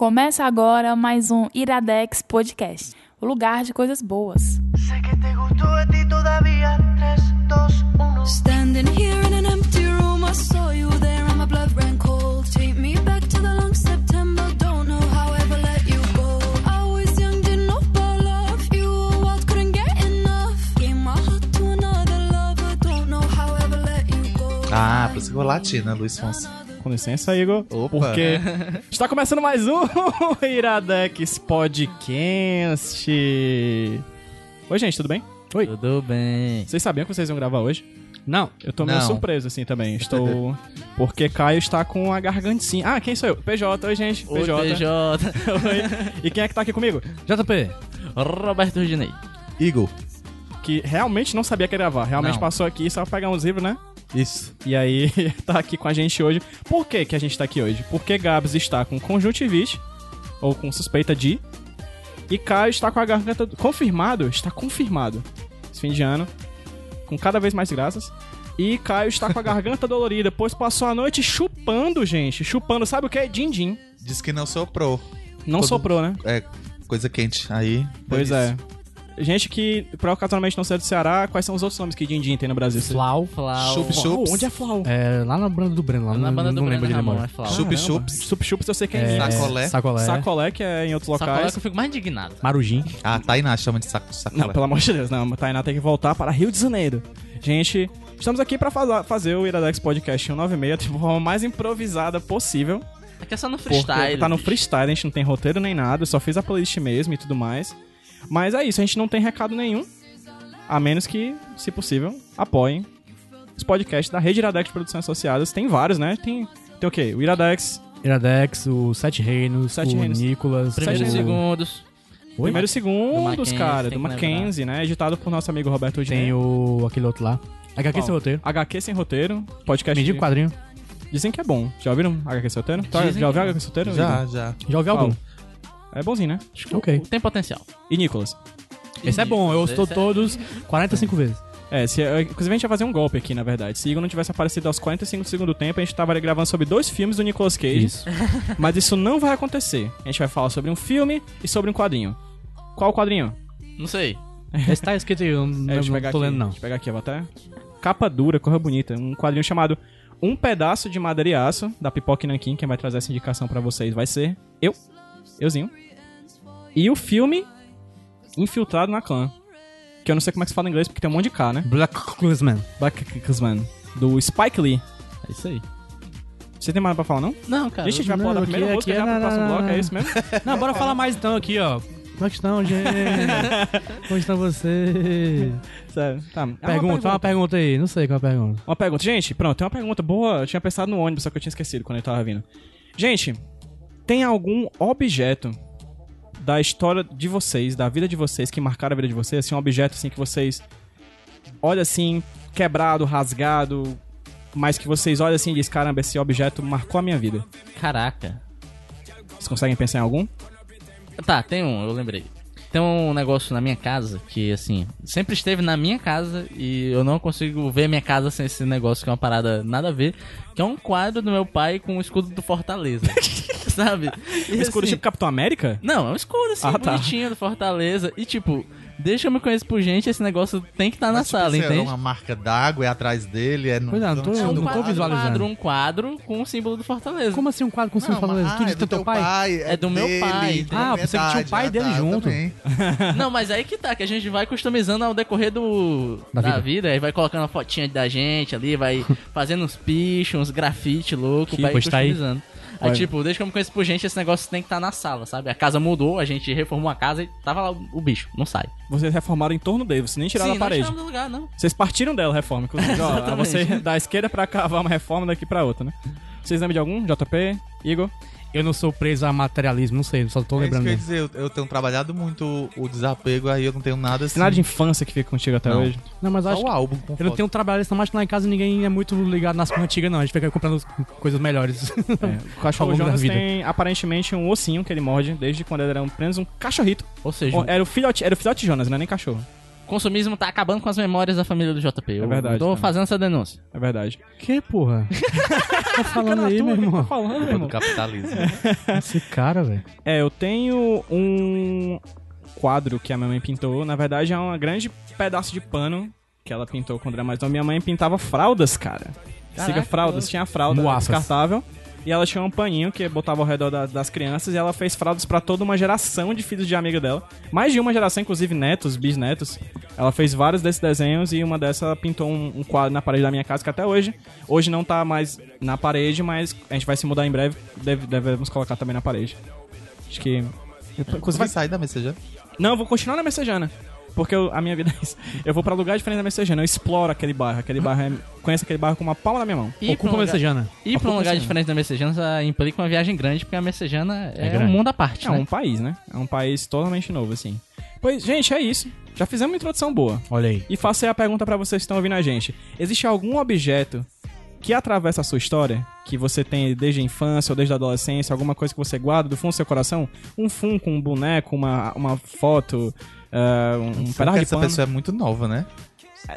Começa agora mais um Iradex Podcast, o lugar de coisas boas. Sé que te gustó a ti todavía. 3, 2, 1. Standing here in an empty room, I saw you there and my blood ran cold. Take me back to the long September, don't know how I ever let you go. I was young, didn't know about love. You were wild, couldn't get enough. Gave my heart to another lover, don't know how I ever let you go. Ah, por isso que eu latina, Luiz Fonsi. Com licença, Igor. Opa. Porque está começando mais um Iradex Podcast. Oi, gente, tudo bem? Oi. Tudo bem. Vocês sabiam que vocês iam gravar hoje? Não. Eu tô meio Não. surpreso, assim, também. Estou... Porque Caio está com a gargantinha. Ah, quem sou eu? PJ. Oi, gente. Oi, PJ. PJ. Oi. E quem é que tá aqui comigo? JP. Roberto Rudinei. Igor. Que realmente não sabia que ia gravar. Realmente Não. passou aqui só pra pegar uns livros, né? Isso. E aí, tá aqui com a gente hoje. Por que, que a gente tá aqui hoje? Porque Gabs está com conjuntivite, ou com suspeita de, e Caio está com a garganta. Confirmado? Está confirmado. Esse fim de ano, com cada vez mais graças. E Caio está com a garganta dolorida, pois passou a noite chupando, gente. Chupando, sabe o que? Din-din. Diz que não soprou. Não Todo- soprou, né? É coisa quente. Aí. Pois é. Gente que, por ocasionalmente não ser do Ceará, quais são os outros nomes que Din-din tem no Brasil? Flau. Flau. Chup, chups. Onde é Flau? É, lá na banda do Breno, lá Na não, banda do não lembro Breno de Ramon, memória. é Flau. Chup, chups. Chup chups eu sei que é, É, Sacolé. Sacolé. Sacolé, que é em outros Sacolé locais. que eu fico mais indignado. Marujim. Ah, Tainá chama de saco, sacolé. Não, pelo amor de Deus, não. Tainá tem que voltar para Rio de Janeiro. Gente, estamos aqui para fazer o Iradex Podcast 196 de forma mais improvisada possível. Aqui é só no Porque freestyle. tá no freestyle, a gente não tem roteiro nem nada, eu só fiz a playlist mesmo e tudo mais. Mas é isso, a gente não tem recado nenhum. A menos que, se possível, apoiem os podcasts da Rede Iradex de Produções Associadas. Tem vários, né? Tem, tem o quê? O Iradex, Iradex, o Sete Reinos, Sete o Reinos. Primeiros Primeiros Sete- segundos. Primeiros Segundos, cara, do Mackenzie, né? Editado por nosso amigo Roberto Udinei. Tem o... aquele outro lá. HQ Qual? sem roteiro. HQ Sem Roteiro, podcast. Me diga o quadrinho. Dizem que é bom. Já ouviram HQ Sem Roteiro? Tá, Dizem já ouviu que é HQ Sem Roteiro? Já, já. Já ouvi algum. É bonzinho, né? Ok. Tem potencial. E Nicolas? Esse é bom, eu estou Esse é- todos 45 vezes. É, se, é, inclusive a gente ia fazer um golpe aqui, na verdade. Se Igor não tivesse aparecido aos 45 do segundo tempo, a gente tava ali gravando sobre dois filmes do Nicolas Cage. Isso. Mas isso não vai acontecer. A gente vai falar sobre um filme e sobre um quadrinho. Qual o quadrinho? Não sei. Esse tá escrito aí, eu não, É, deixa eu não pegar tô aqui. lendo não. Deixa eu pegar aqui, eu vou até. Capa dura, corra bonita. Um quadrinho chamado Um Pedaço de Madeira e Aço, da Pipoca Nankin. Quem vai trazer essa indicação pra vocês vai ser eu. Euzinho. E o filme Infiltrado na Clã. Que eu não sei como é que se fala em inglês, porque tem um monte de K, né? Black Klansman. Black Klansman. Do Spike Lee. É isso aí. Você tem mais pra falar, não? Não, cara. Deixa a gente vai pular da aqui- primeira música aqui já é pro na- próximo bloco, é isso mesmo? Não, bora falar mais então aqui, ó. Como é que estão, gente? Como estão vocês? Sério. Tá. Ah, uma Pergunta, fala uma pergunta aí. Não sei qual é a pergunta. Uma pergunta. Gente, pronto, tem uma pergunta boa. Eu tinha pensado no ônibus, só que eu tinha esquecido quando ele tava vindo. Gente, tem algum objeto da história de vocês, da vida de vocês, que marcaram a vida de vocês? Assim, um objeto assim que vocês olham assim, quebrado, rasgado, mas que vocês olham assim e dizem, caramba, esse objeto marcou a minha vida. Caraca. Vocês conseguem pensar em algum? Tá, tem um, eu lembrei. Tem um negócio na minha casa que, assim, sempre esteve na minha casa e eu não consigo ver minha casa sem esse negócio que é uma parada nada a ver. Que é um quadro do meu pai com o escudo do Fortaleza. Sabe? E, Um escuro assim, tipo Capitão América? Não, é um escudo assim, Ah, tá. bonitinho do Fortaleza. E tipo, que eu me conheço por gente, esse negócio tem que estar na Mas, tipo, sala, é entende? uma marca d'água, é atrás dele, é no... Pois é, não tô- É um não tô quadro, visualizando. quadro, um quadro com o símbolo do Fortaleza. Como assim um quadro com Não, símbolo mas- Fortaleza? Ah, é teu pai? É do meu dele, pai. tem Ah, pensei que tinha o pai dele tá, junto. Não, mas aí que tá, que a gente vai customizando ao decorrer do Da da, vida. vida. aí vai colocando a fotinha da gente ali, vai fazendo uns pichos, uns grafite louco, Que vai tá aí. Olha. tipo, desde que eu me conheço por gente, esse negócio tem que estar na sala, sabe? A casa mudou, a gente reformou a casa e tava lá o, bicho, não sai. Vocês reformaram em torno dele, vocês nem tiraram Sim, da parede. não do lugar, não. Vocês partiram dela a reforma, inclusive. Ó, você da esquerda pra cá vai uma reforma daqui pra outra, né? Vocês lembram de algum? JP? Igor? Eu não sou preso a materialismo, não sei, só tô É isso lembrando. que eu dizer, eu, eu tenho trabalhado muito o desapego, aí eu não tenho nada assim. Tem nada de infância que fica contigo até Não. hoje? Não, mas eu Só acho o que álbum com eu não foto. tenho trabalhista, mas que lá em casa ninguém é muito ligado nas coisas antigas, não. A gente fica comprando coisas melhores. É, o cachorro longo da Jonas vida. tem aparentemente um ossinho que ele morde desde quando ele era apenas um cachorrito. Ou seja, Ou- Era o filhote, era o filhote Jonas, não é nem cachorro. O consumismo tá acabando com as memórias da família do JP. Eu É verdade, tô cara. fazendo essa denúncia. É verdade. que, porra? tá falando aí, meu Tá irmão? falando, meu irmão. capitalismo. Esse cara, velho. É, eu tenho um quadro que a minha mãe pintou. Na verdade, é um grande pedaço de pano que ela pintou quando era mais nova. Minha mãe pintava fraldas, cara. Siga Caraca, fraldas. Tinha a fralda Moaças. descartável. E ela tinha um paninho que botava ao redor da- das crianças e ela fez fraldas pra toda uma geração de filhos de amiga dela. Mais de uma geração, inclusive netos, bisnetos. Ela fez vários desses desenhos e uma dessas ela pintou um, um quadro na parede da minha casa que até hoje. Hoje não tá mais na parede, mas a gente vai se mudar em breve. Deve- devemos colocar também na parede. Acho que. Você Inclusive, vai sair da mensagem? não, eu vou continuar na Messejana. Porque eu- a minha vida é isso. Eu vou pra lugar diferente da Messejana. Eu exploro aquele bairro. Aquele bairro é, conheço aquele bairro com uma palma na minha mão. E Ocupa um a messejana. ir pra um lugar diferente da Messejana implica uma viagem grande, porque a Messejana é, um grande. mundo à parte, É né? um país, né? É um país totalmente novo, assim. Pois, gente, é isso. Já fizemos uma introdução boa. Olha aí. E faço aí a pergunta pra vocês que estão ouvindo a gente. Existe algum objeto que atravessa a sua história? Que você tem desde a infância ou desde a adolescência? Alguma coisa que você guarda do fundo do seu coração? Um funko, um boneco, uma, uma foto, ah, um, Porque pedaço de essa pano? pessoa é muito nova, né?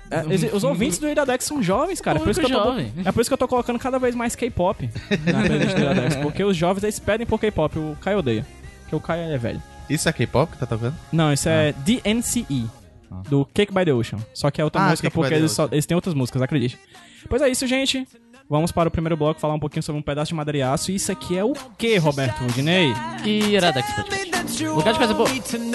É, exi- os ouvintes do Iradex são jovens, cara. É por, isso que eu tô, jovem. é por isso que eu tô colocando cada vez mais K-pop na playlist do Iradex. Porque os jovens eles pedem por K-pop. O Caio odeia. Porque o Caio é velho. Isso é K-pop que tá tocando? Não, isso é DNCE. Do Cake by the Ocean. Só que é outra Ah, música Cake porque eles, só- eles têm outras músicas, acredite. Pois é isso, gente. Vamos para o primeiro bloco falar um pouquinho sobre um pedaço de madeira e aço. E isso aqui é o que, Roberto Rudinei? E Iradex Podcast. Lugar de coisa boa. Beating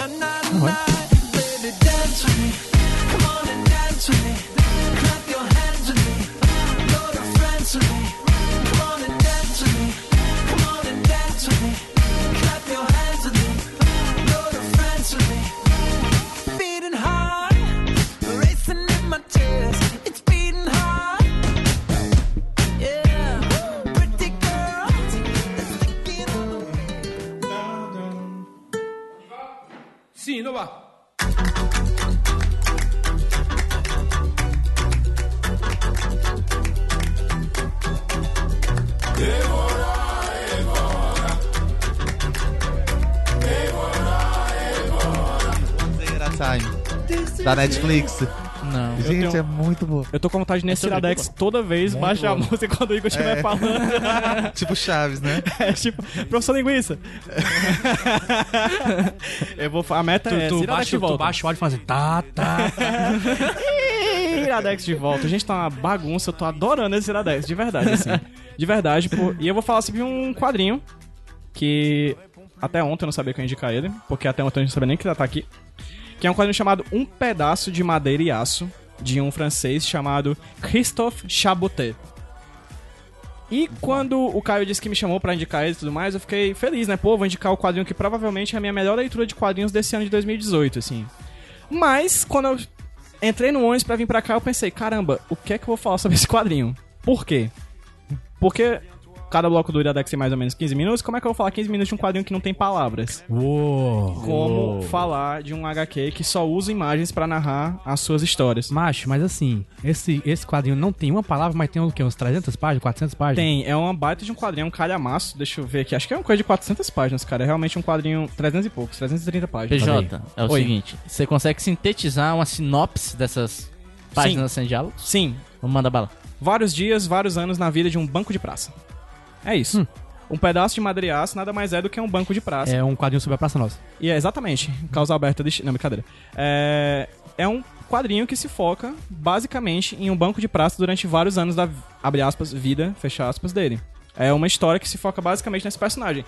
Da Netflix. Não. Gente, tenho- é muito boa. Eu tô com vontade nesse sobre Iradex toda vez, baixar a música quando o Igor estiver É. falando. tipo Chaves, né? É tipo, professor linguiça. Eu vou, a meta Tu, é tu, Iradex baixa, de tu volta. baixa o áudio e fala assim, tá, tá. Iradex de volta. A gente tá uma bagunça, eu tô adorando esse Iradex, de verdade, assim. De verdade, pô. E eu vou falar sobre um quadrinho que até ontem eu não sabia que eu ia indicar ele, porque até ontem eu não sabia nem que ele tá aqui. Que é um quadrinho chamado Um Pedaço de Madeira e Aço, de um francês chamado Christophe Chabotet. E quando o Caio disse que me chamou pra indicar ele e tudo mais, eu fiquei feliz, né? Pô, vou indicar o quadrinho que provavelmente é a minha melhor leitura de quadrinhos desse ano de 2018, assim. Mas, quando eu entrei no ônibus pra vir pra cá, eu pensei, caramba, o que é que eu vou falar sobre esse quadrinho? Por quê? Porque cada bloco do Iradex tem mais ou menos 15 minutos, como é que eu vou falar 15 minutos de um quadrinho que não tem palavras? Uou. Como falar de um HQ que só usa imagens pra narrar as suas histórias? Macho, mas assim, esse, esse quadrinho não tem uma palavra, mas tem o quê? Uns 300 páginas, 400 páginas? Tem, é uma baita de um quadrinho, é um calhamaço, deixa eu ver aqui, acho que é uma coisa de 400 páginas, cara, é realmente um quadrinho 300 e poucos, 330 páginas. PJ, é o Oi. seguinte: você consegue sintetizar uma sinopse dessas páginas sem diálogo? Sim, Vamos mandar bala. vários dias, vários anos na vida de um banco de praça. É isso. Um pedaço de madeira e aço nada mais é do que um banco de praça. É um quadrinho sobre a Praça Nossa. E é exatamente, causa aberta de... Não, brincadeira. É... é um quadrinho que se foca, basicamente, em um banco de praça durante vários anos da, abre aspas, vida, fecha aspas, dele. É uma história que se foca basicamente nesse personagem.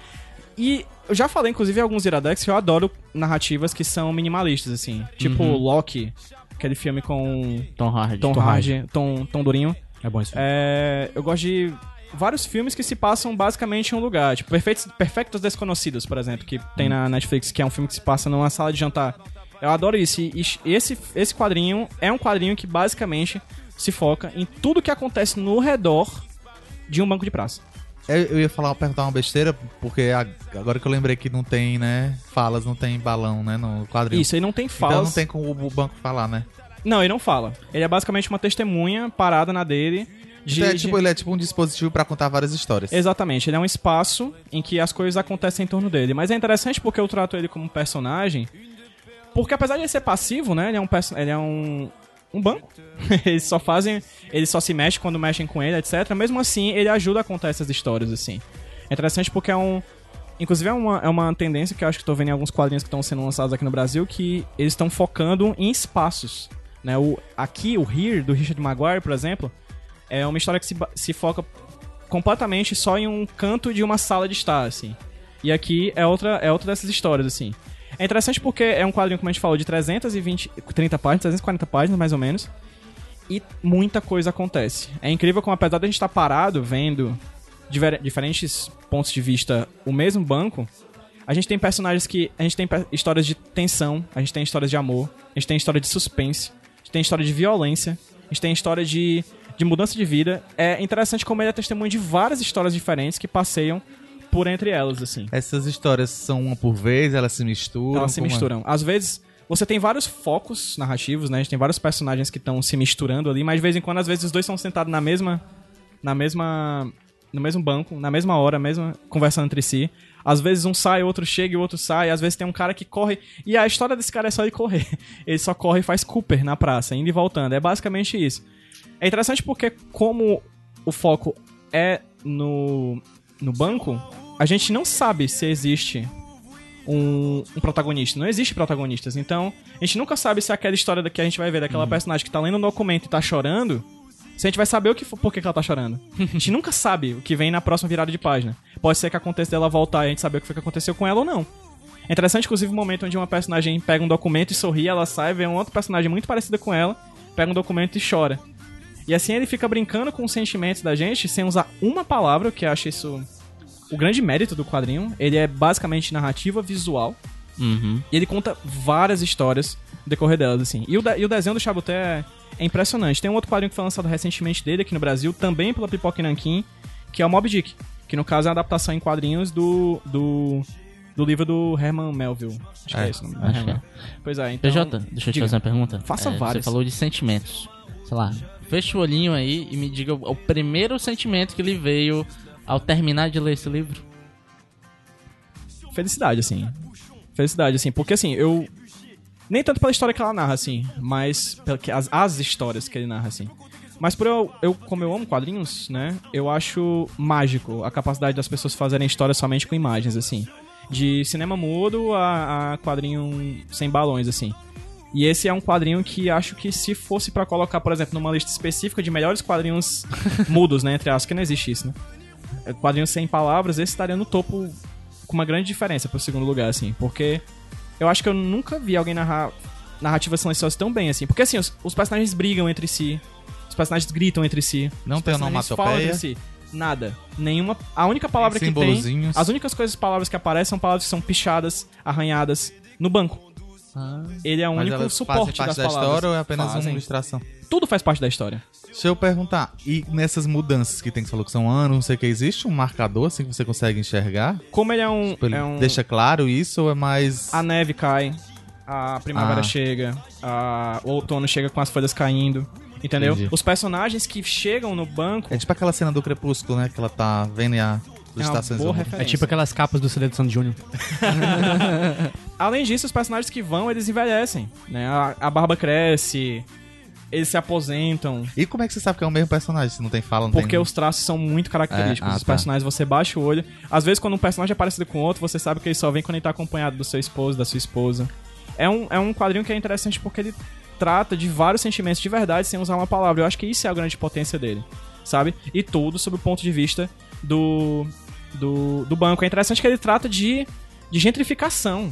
E eu já falei, inclusive, em alguns Iradex que eu adoro narrativas que são minimalistas, assim. Tipo Loki, aquele filme com Tom Hardy. Tom, Tom Hardy, Tom, Tom Durinho. É bom isso. É, eu gosto de vários filmes que se passam basicamente em um lugar. Tipo, Perfeitos, Perfectos Desconhecidos, por exemplo, que tem na Netflix, que é um filme que se passa numa sala de jantar. Eu adoro isso. E esse, esse quadrinho é um quadrinho que basicamente se foca em tudo que acontece no redor de um banco de praça. Eu, eu ia falar, perguntar uma besteira, porque agora que eu lembrei que não tem, né, falas, não tem balão, né, no quadrinho. Isso, ele não tem falas. Então não tem como o banco falar, né? Não, ele não fala. Ele é basicamente uma testemunha parada na dele. De, Então é de- tipo, ele é tipo um dispositivo pra contar várias histórias. Exatamente, ele é um espaço em que as coisas acontecem em torno dele. Mas é interessante porque eu trato ele como um personagem. Porque apesar de ele ser passivo, né? Ele é um, ele é um um banco. eles só fazem. Eles só se mexem quando mexem com ele, etc. Mesmo assim, ele ajuda a contar essas histórias, assim. É interessante porque é um. Inclusive, é uma, é uma tendência que eu acho que tô vendo em alguns quadrinhos que estão sendo lançados aqui no Brasil, que eles estão focando em espaços. Né? O, aqui, o Here, do Richard Maguire, por exemplo, é uma história que se, se foca completamente só em um canto de uma sala de estar, assim. E aqui é outra, é outra dessas histórias, assim. É interessante porque é um quadrinho, como a gente falou, de 320, 30 páginas, 340 páginas, mais ou menos. E muita coisa acontece. É incrível como, apesar de a gente estar parado vendo diver- diferentes pontos de vista o mesmo banco, a gente tem personagens que. A gente tem histórias de tensão, a gente tem histórias de amor, a gente tem história de suspense, a gente tem história de violência, a gente tem história de, de mudança de vida. É interessante como ele é testemunho de várias histórias diferentes que passeiam por entre elas, assim. Essas histórias são uma por vez, elas se misturam. Elas se é? misturam. Às vezes, você tem vários focos narrativos, né? A gente tem vários personagens que estão se misturando ali, mas de vez em quando, às vezes, os dois são sentados na mesma. Na mesma. No mesmo banco, na mesma hora, mesma, conversando entre si. Às vezes um sai, o outro chega e o outro sai. Às vezes tem um cara que corre. E a história desse cara é só ele correr. Ele só corre e faz Cooper na praça, indo e voltando. É basicamente isso. É interessante porque, como o foco é no, no banco, a gente não sabe se existe um, um protagonista. Não existe protagonistas. Então, a gente nunca sabe se aquela história da- que a gente vai ver daquela personagem que tá lendo um documento e tá chorando. Se a gente vai saber o que, por que, que ela tá chorando. A gente nunca sabe o que vem na próxima virada de página. Pode ser que aconteça dela voltar e a gente saber o que foi que aconteceu com ela ou não. É interessante, inclusive, o momento onde uma personagem pega um documento e sorri, ela sai, vê um outro personagem muito parecida com ela, pega um documento e chora. E assim ele fica brincando com os sentimentos da gente sem usar uma palavra, que eu acho isso o grande mérito do quadrinho. Ele é basicamente narrativa visual. Uhum. E ele conta várias histórias no decorrer delas, assim. E o, de- e o desenho do Chabuté é, é impressionante. Tem um outro quadrinho que foi lançado recentemente dele aqui no Brasil, também pela Pipoca e Nankin, que é o Mob Dick. Que no caso é a adaptação em quadrinhos do. do. do livro do Herman Melville. Acho que é, É, esse o nome. acho que é. Pois é, então. PJ, deixa eu te diga. fazer uma pergunta. Faça É, várias. Você falou de sentimentos. Sei lá, fecha o olhinho aí e me diga o, primeiro sentimento que lhe veio ao terminar de ler esse livro. felicidade, assim. Felicidade, assim. Porque, assim, eu... Nem tanto pela história que ela narra, assim, mas pela que as, as histórias que ele narra, assim. Mas por eu, eu, como eu amo quadrinhos, né, eu acho mágico a capacidade das pessoas fazerem histórias somente com imagens, assim. De cinema mudo a, a quadrinho sem balões, assim. E esse é um quadrinho que acho que se fosse pra colocar, por exemplo, numa lista específica de melhores quadrinhos mudos, né, entre aspas, que não existe isso, né? É, Quadrinhos sem palavras, esse estaria no topo com uma grande diferença pro segundo lugar, assim. Porque eu acho que eu nunca vi alguém narrar narrativas silenciosas tão bem, assim. Porque, assim, os, os personagens brigam entre si, os personagens gritam entre si. Não tem onomatopeia. entre si. Nada. Nenhuma. A única palavra que tem. As únicas coisas, palavras que aparecem são palavras que são pichadas, arranhadas no banco. Ele é o Mas único elas suporte fazem parte das da palavras. história ou é apenas uma Fazem. ilustração? Tudo faz parte da história. Deixa eu perguntar, e nessas mudanças que tem que você falou que são anos, não sei o que, existe um marcador assim que você consegue enxergar? Como ele é um. Tipo, ele é um deixa claro isso ou é mais. A neve cai, a primavera Ah. chega, a- o outono chega com as folhas caindo. Entendeu? Entendi. Os personagens que chegam no banco. É tipo aquela cena do Crepúsculo, né? Que ela tá vendo e a É uma estações boa referência. É tipo aquelas capas do CD do Santo Júnior. Além disso, os personagens que vão, eles envelhecem. Né? A, a barba cresce, eles se aposentam. E como é que você sabe que é o mesmo personagem? Se não tem fala, não Porque tem... os traços são muito característicos. É, ah, os tá. personagens, você baixa o olho. Às vezes, quando um personagem é parecido com outro, você sabe que ele só vem quando ele tá acompanhado do seu esposo, da sua esposa. É um, é um quadrinho que é interessante porque ele trata de vários sentimentos de verdade sem usar uma palavra. Eu acho que isso é a grande potência dele, sabe? E tudo sob o ponto de vista do, do, do banco. É interessante que ele trata de, de gentrificação,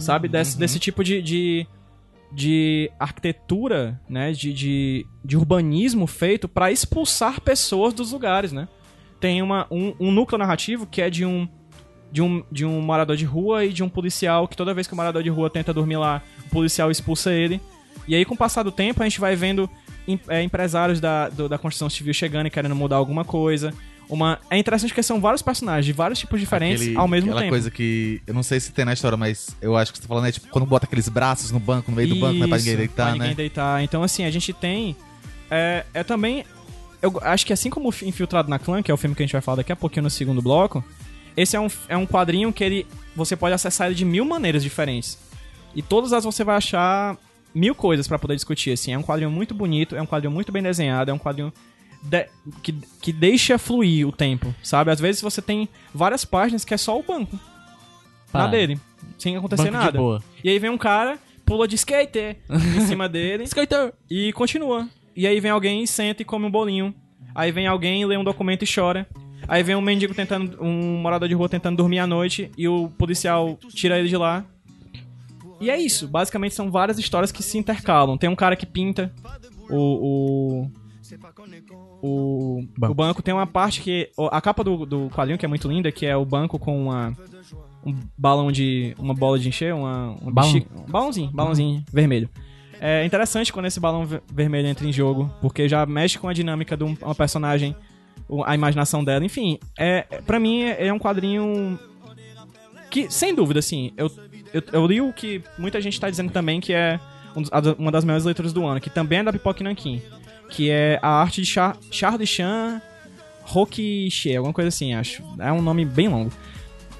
sabe? Desse, desse tipo de, de, de arquitetura, né? De, de, de urbanismo feito pra expulsar pessoas dos lugares, né? Tem uma, um, um núcleo narrativo que é de um, de, um, de um morador de rua e de um policial que toda vez que o morador de rua tenta dormir lá, o policial expulsa ele. E aí, com o passar do tempo, a gente vai vendo em- é, empresários da, do- da construção civil chegando e querendo mudar alguma coisa. Uma... É interessante porque são vários personagens de vários tipos diferentes Aquele- ao mesmo aquela tempo. coisa que. Eu não sei se tem na história, mas eu acho que você tá falando é tipo quando bota aqueles braços no banco, no meio do banco, né? Pra ninguém Isso, deitar, pra né? ninguém deitar. Então, assim, a gente tem. É, é também. Eu acho que assim como o Infiltrado na Clã, que é o filme que a gente vai falar daqui a pouquinho no segundo bloco, esse é um, é um quadrinho que ele. Você pode acessar ele de mil maneiras diferentes. E todas as você vai achar mil coisas pra poder discutir, assim. É um quadrinho muito bonito, é um quadrinho muito bem desenhado, é um quadrinho de- que, que deixa fluir o tempo, sabe? Às vezes você tem várias páginas que é só o banco. Na Parado. dele, sem acontecer Banco nada. E aí vem um cara, pula de skater em cima dele Skater! e continua. E aí vem alguém, senta e come um bolinho. Aí vem alguém, lê um documento e chora. Aí vem um mendigo tentando, um morador de rua tentando dormir à noite e o policial tira ele de lá. E é isso. Basicamente são várias histórias que se intercalam. Tem um cara que pinta o. o o, o banco tem uma parte que. A capa do, do quadrinho, que é muito linda, que é o banco com uma, um balão de. uma bola de encher, uma, uma Balão. bexiga- um balãozinho, balãozinho vermelho. É interessante quando esse balão ver- vermelho entra em jogo, porque já mexe com a dinâmica de um- uma personagem, a imaginação dela. Enfim, é, pra mim é, é um quadrinho que, sem dúvida, assim, eu, eu, eu li o que muita gente tá dizendo também que é um uma das melhores leituras do ano, que também é da Pipoca Nankin, que é a arte de Char Charles Chan Roquiche, alguma coisa assim, acho. É um nome bem longo.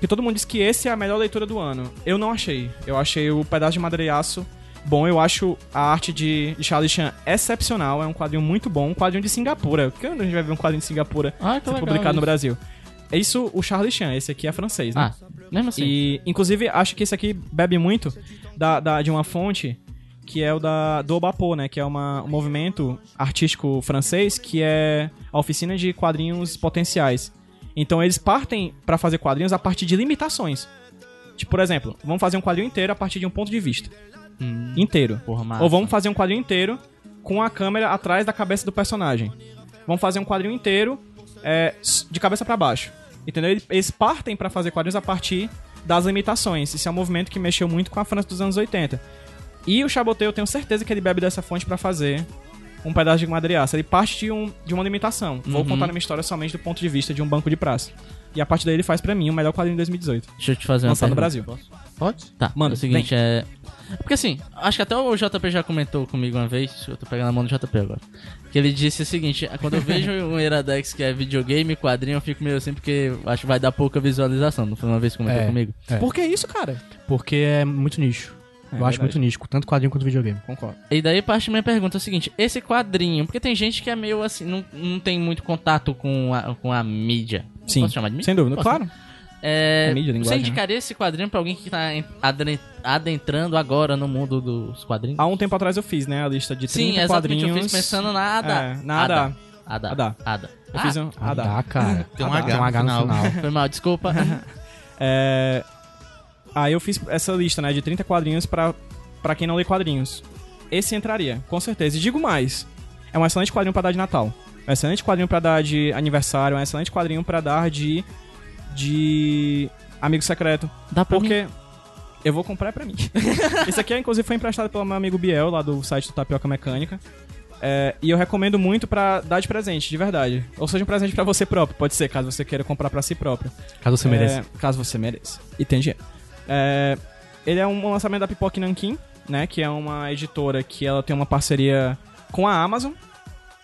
Que todo mundo diz que esse é a melhor leitura do ano. Eu não achei. Eu achei o Pedaço de Madreiaço bom. Eu acho a arte de, de Charlie Chan excepcional. É um quadrinho muito bom. Um quadrinho de Singapura. Quando a gente vai ver um quadrinho de Singapura Ah, ser publicado no isso. Brasil? É isso o Charlie Chan. Esse aqui é francês, né? Ah, mesmo assim. E, inclusive, acho que esse aqui bebe muito da, da- de uma fonte que é o da, do Obapo, né? Que é uma, um movimento artístico francês que é a oficina de quadrinhos potenciais. Então, eles partem pra fazer quadrinhos a partir de limitações. Tipo, por exemplo, vamos fazer um quadrinho inteiro a partir de um ponto de vista. Inteiro. Porra. Ou vamos fazer um quadrinho inteiro com a câmera atrás da cabeça do personagem. Vamos fazer um quadrinho inteiro é, de cabeça pra baixo. Entendeu? Eles- Eles partem pra fazer quadrinhos a partir das limitações. Isso é um movimento que mexeu muito com a França dos anos 80. E o Chabotet, eu tenho certeza que ele bebe dessa fonte pra fazer um pedaço de madriaça. Ele parte de, um, de uma limitação. Vou Uhum. contar a minha história somente do ponto de vista de um banco de praça. E a partir daí ele faz pra mim o melhor quadrinho de 2018. Deixa eu te fazer uma Lançado no pergunta. Brasil. Pode? Tá, Manda, é o seguinte, é... Porque assim, acho que até o JP já comentou comigo uma vez, eu tô pegando a mão do JP agora, que ele disse o seguinte, quando eu vejo um Iradex que é videogame, quadrinho, eu fico meio assim porque acho que vai dar pouca visualização, não foi uma vez que comentou É. comigo? É. Por que isso, cara? Porque é muito nicho. É eu acho verdade. muito nicho, tanto quadrinho quanto videogame. Concordo. E daí parte da minha pergunta é o seguinte, esse quadrinho, porque tem gente que é meio assim, não, não tem muito contato com a, com a mídia. Sim. Posso chamar de mídia? Sem dúvida, Posso, claro. né? É, É mídia, você linguagem, indicaria esse quadrinho pra alguém que tá adentrando agora no mundo dos quadrinhos? Há um tempo atrás eu fiz, né, a lista de 30 Sim, exatamente, quadrinhos. eu fiz pensando na Ada. É, na Ada. Ada. Ada. Ada. Eu fiz um... Ah, dá. Dá, cara. Tem um. H Tem um no H no final. final. Foi mal, desculpa. É... Aí eu fiz essa lista, né, de 30 quadrinhos pra, pra quem não lê quadrinhos. Esse entraria, com certeza. E digo mais, é um excelente quadrinho pra dar de Natal. É um excelente quadrinho pra dar de aniversário, é um excelente quadrinho pra dar de... de... amigo secreto. Dá pra Porque... Eu vou comprar pra mim. Esse aqui, inclusive, foi emprestado pelo meu amigo Biel, lá do site do Tapioca Mecânica. É, e eu recomendo muito pra dar de presente, de verdade. Ou seja, um presente pra você próprio, pode ser, caso você queira comprar pra si próprio. Caso você mereça. É, caso você mereça. E tem dinheiro. É, ele é um lançamento da Pipoca Nankin, né? Que é uma editora que ela tem uma parceria com a Amazon.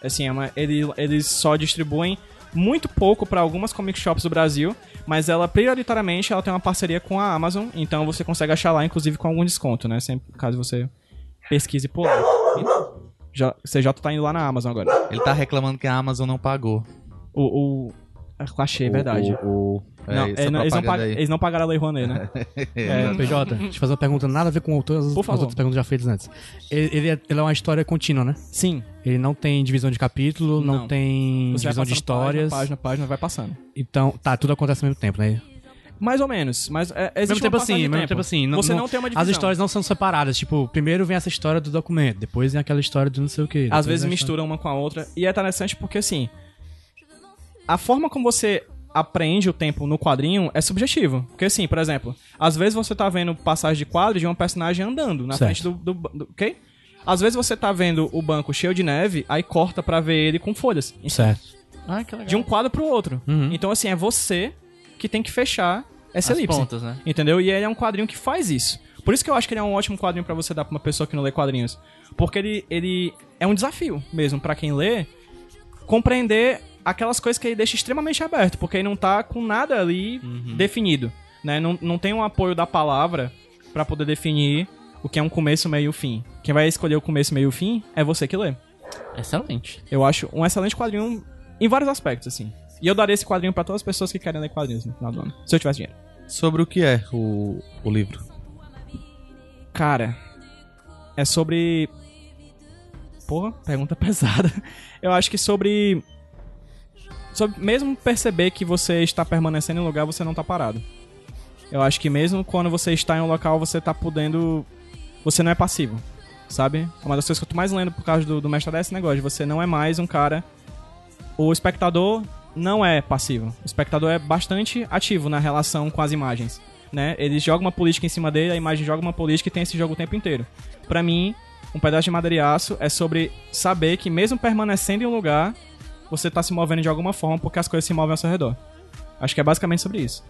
Assim, é uma- ele- eles só distribuem muito pouco pra algumas comic shops do Brasil, mas ela prioritariamente ela tem uma parceria com a Amazon, então você consegue achar lá, inclusive com algum desconto, né? Sempre caso você pesquise por lá. Já, CJ tá indo lá na Amazon agora. Ele tá reclamando que a Amazon não pagou. O. o achei, é verdade. O, o, não, essa é, não, eles, não pag- eles não pagaram a Lei Rouanet, né? É, PJ, deixa eu fazer uma pergunta nada a ver com todas as, outras perguntas já feitas antes. Ele, ele é, ele é uma história contínua, né? Sim. Ele não tem divisão de capítulo, não, Não. tem Você divisão de histórias. Página, página, página, vai passando. Então, tá, tudo acontece ao mesmo tempo, né? Mais ou menos, mas é, existe mesmo tempo assim, mesmo tempo. assim. Você não, tem uma divisão. As histórias não são separadas. Tipo, primeiro vem essa história do documento, depois vem aquela história do não sei o quê. Às vezes misturam uma com a outra. E é interessante porque, assim, a forma como você aprende o tempo no quadrinho é subjetivo. Porque, assim, por exemplo, às vezes você tá vendo passagem de quadro de uma personagem andando na Certo. frente do, do, do- Ok? Às vezes você tá vendo o banco cheio de neve, aí corta pra ver ele com folhas. Certo. Ah, que legal. De um quadro pro outro. Uhum. Então, assim, é você que tem que fechar essa As elipse. pontas, né? Entendeu? E ele é um quadrinho que faz isso. Por isso que eu acho que ele é um ótimo quadrinho pra você dar pra uma pessoa que não lê quadrinhos. Porque ele, ele é um desafio mesmo pra quem lê compreender aquelas coisas que ele deixa extremamente aberto, porque ele não tá com nada ali definido, né? Não, não tem um apoio da palavra pra poder definir o que é um começo, meio e fim. Quem vai escolher o começo, meio e fim é você que lê. Excelente. Eu acho um excelente quadrinho em vários aspectos, assim. E eu daria esse quadrinho pra todas as pessoas que querem ler quadrinhos no final do ano. Se eu tivesse dinheiro. Sobre o que é o, o livro? Cara, é sobre. Porra, pergunta pesada. Eu acho que sobre. Sobre mesmo perceber que você está permanecendo em um lugar, você não tá parado. Eu acho que mesmo quando você está em um local, você tá podendo. Você não é passivo, sabe? Uma das coisas que eu tô mais lendo por causa do, do Mestre é esse negócio. Você não é mais um cara. O espectador não é passivo. O espectador é bastante ativo na relação com as imagens. Né? Ele joga uma política em cima dele, a imagem joga uma política e tem esse jogo o tempo inteiro. Pra mim, um pedaço de madeira e aço é sobre saber que mesmo permanecendo em um lugar, você tá se movendo de alguma forma porque as coisas se movem ao seu redor. Acho que é basicamente sobre isso.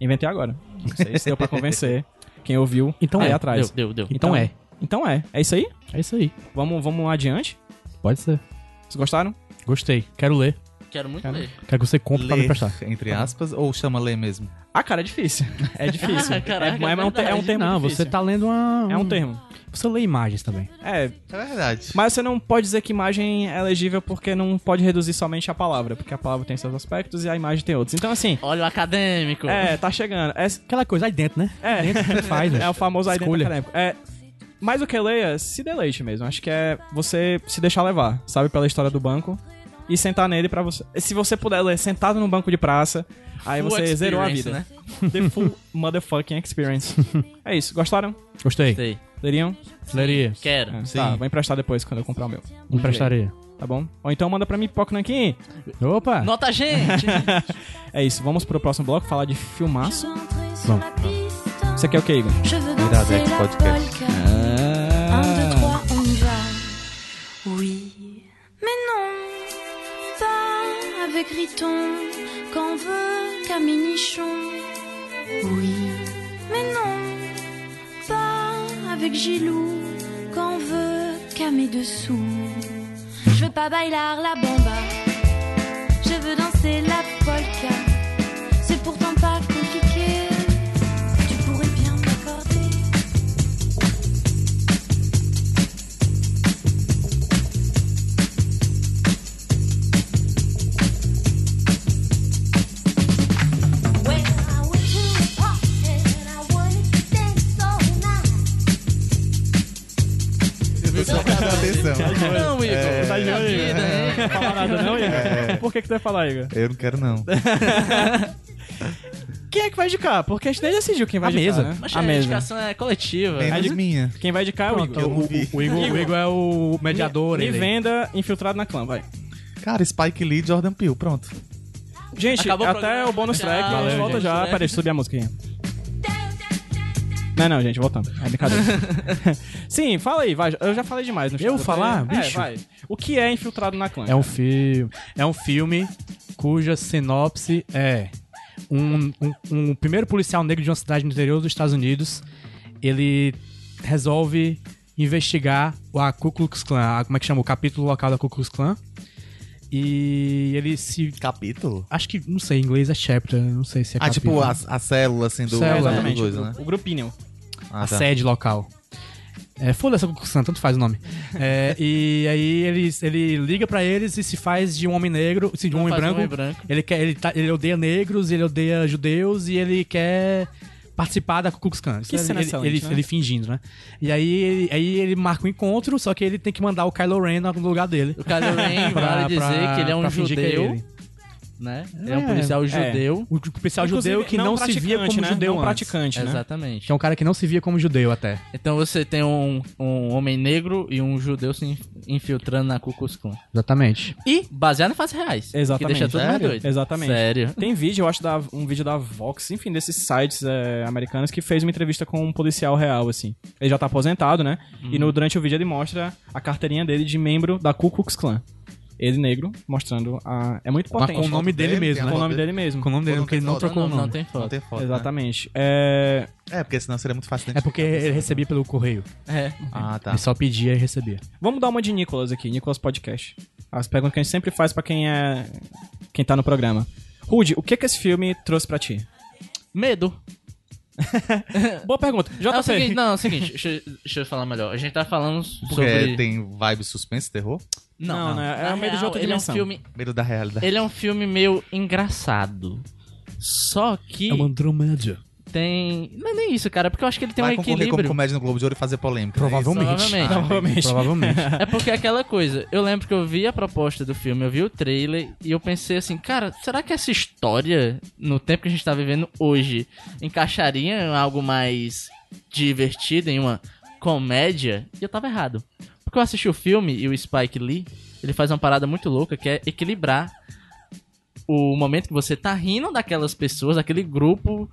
Inventei agora. Não sei se deu pra convencer quem ouviu Então aí é. atrás. Deu, deu, deu. Então é. Então é. É isso aí? É isso aí. Vamos, vamos adiante? Pode ser. Vocês gostaram? Gostei. Quero ler. Quero muito Cara. ler. Quero que você compre pra me Ler, emprestar. entre aspas, ou chama ler mesmo? Ah, cara, é difícil. É difícil. Ah, caraca, é, é, um, te- é um verdade. termo Não, difícil. você tá lendo uma. É um termo. Você lê imagens também. É, É verdade. mas você não pode dizer que imagem é legível porque não pode reduzir somente a palavra, porque a palavra tem seus aspectos e a imagem tem outros. Então, assim, Olha o acadêmico. é, tá chegando. É, Aquela coisa aí dentro, né? é, Dentro faz, é velho. o famoso aí dentro Escolha. acadêmico. É, mais do que leia, se deleite mesmo. Acho que é você se deixar levar, sabe, pela história do banco e sentar nele pra você. Se você puder ler sentado num banco de praça, aí Full você zerou a vida. né? The full motherfucking experience. é isso, gostaram? Gostei. Sei. Leriam? Leria. Quero. É, Sim. Tá, vou emprestar depois quando eu comprar o meu. Emprestaria. Tá bom? Ou então manda pra mim, Pipoca Nanquim. Opa! Nota a gente! É isso, vamos pro próximo bloco falar de filmaço. Vamos. Você quer o que, Igor? Iradex Podcast. polka. Un, deux, trois, on y va. Oui, mais non, avec Riton, qu'en veut Caminichon. Oui, mais non, pas avec Gilou, qu'en veut Camé dessous. Je veux pas bailar la bamba, je veux danser la polka. Não falar nada não, Igor? Por que que tu vai falar, Igor? Eu não quero, não. Quem é que vai indicar? Porque a gente nem decidiu quem vai A indicar, mesa. né? Mas A a mesa. indicação é coletiva. Menos minha. Quem vai indicar é o Igor. eu não vi. O Igor, o Igor é o mediador. Me, me ele. venda infiltrado na clã, vai. Cara, Spike Lee e Jordan Peele, pronto. Gente, Acabou o até programa. o bônus Tchau, track, a gente valeu, volta gente. já. Né? Pera aí, deixa eu subir a música aqui. Não, não, gente, voltando. É brincadeira. Sim, fala aí, vai. Eu já falei demais no Eu falar? É, Bicho. vai. O que é infiltrado na clã? É um filme. É um filme cuja sinopse é um, um, um primeiro policial negro de uma cidade no interior dos Estados Unidos. Ele resolve investigar a Ku Klux Klan, a- como é que chama? O capítulo local da Ku Klux Klan. E ele se. Capítulo? Acho que, não sei, em inglês é chapter, não sei se é Ah, capítulo. tipo a, a célula, assim, do, Célula, do exatamente. coisa, o, né? o grupinho. Ah, a tá. sede local. É, foda-se a concussão, tanto faz o nome. É, e aí ele, ele liga pra eles e se faz de um homem negro, se de um homem Faz um branco. homem branco. Ele, quer, ele, tá- ele odeia negros, ele odeia judeus e ele quer participar da Ku Klux Klan. Que cena ele, ele, né? ele fingindo, né? E aí, ele- aí ele marca um encontro, só que ele tem que mandar o Kylo Ren no lugar dele. O Kylo Ren Pra- vale dizer pra- que ele é um é judeu, ele. Né? Ele é um É, policial é. judeu. O policial Inclusive, judeu que não, se via como né? judeu não antes. praticante, né? Exatamente. Que é um cara que não se via como judeu até. Então você tem um, um homem negro e um judeu se inf- infiltrando na Ku Klux Klan. Exatamente. E baseado em fatos reais. Exatamente. Que deixa tudo mais Sério? doido. Exatamente. Sério. Tem vídeo, eu acho, da, um vídeo da Vox, enfim, desses sites é, americanos que fez uma entrevista com um policial real, assim. Ele já tá aposentado, né? E no, durante o vídeo ele mostra a carteirinha dele de membro da Ku Klux Klan. Ele negro, mostrando a... É muito Mas potente. com o nome dele dele, mesmo, né? Com o nome foto dele mesmo. Com o nome dele, Não porque ele não trocou o não, nome. não tem Não foto. tem foto, né? Exatamente. É... É, porque senão seria muito fácil É porque ele recebia pelo correio. É. Ah, tá. Ele só pedia e recebia. Vamos dar uma de Nicolas aqui, Nicolas Podcast. As perguntas que a gente sempre faz pra quem é... Quem tá no programa. Rude, o que que esse filme trouxe pra ti? Medo. Boa pergunta. É o JP. seguinte, não, é o seguinte, deixa, deixa eu falar melhor. A gente tá falando Porque sobre... tem vibe suspense, terror? Não, né? É o medo de real, outra ele dimensão. É um filme, Medo da realidade. ele é um filme meio engraçado. Só que Andromédia. tem... Não é nem isso, cara, porque eu acho que ele tem Vai um concorrer como equilíbrio. comédia no Globo de Ouro e fazer polêmica. Provavelmente. Provavelmente. Provavelmente. Provavelmente. É porque é aquela coisa, eu lembro que eu vi a proposta do filme, eu vi o trailer e eu pensei assim, cara, será que essa história, no tempo que a gente tá vivendo hoje, encaixaria em algo mais divertido, em uma comédia? E eu tava errado. Porque eu assisti o filme e o Spike Lee, ele faz uma parada muito louca que é equilibrar o momento que você tá rindo daquelas pessoas, daquele grupo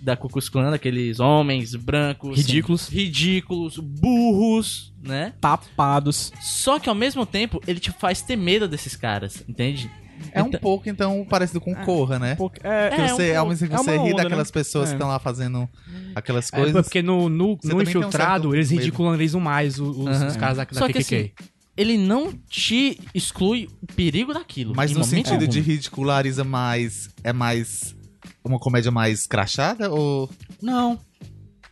da Ku Klux Klan, daqueles homens brancos, Ridículos. ridículos, burros, né? Tapados. Só que ao mesmo tempo ele te faz ter medo desses caras, entende? É um Então- pouco, então, parecido com Corra, né? Porque, é, Que É, você, um é que você uma ri onda, daquelas né? pessoas É. que estão lá fazendo aquelas É, coisas. porque no, no, no um infiltrado, certo eles ridicularizam mais os, Aham. os caras da, da Só que KKK. assim, ele não te exclui o perigo daquilo. Mas no sentido de algum. ridiculariza mais. É mais. Uma comédia mais crachada ou Não.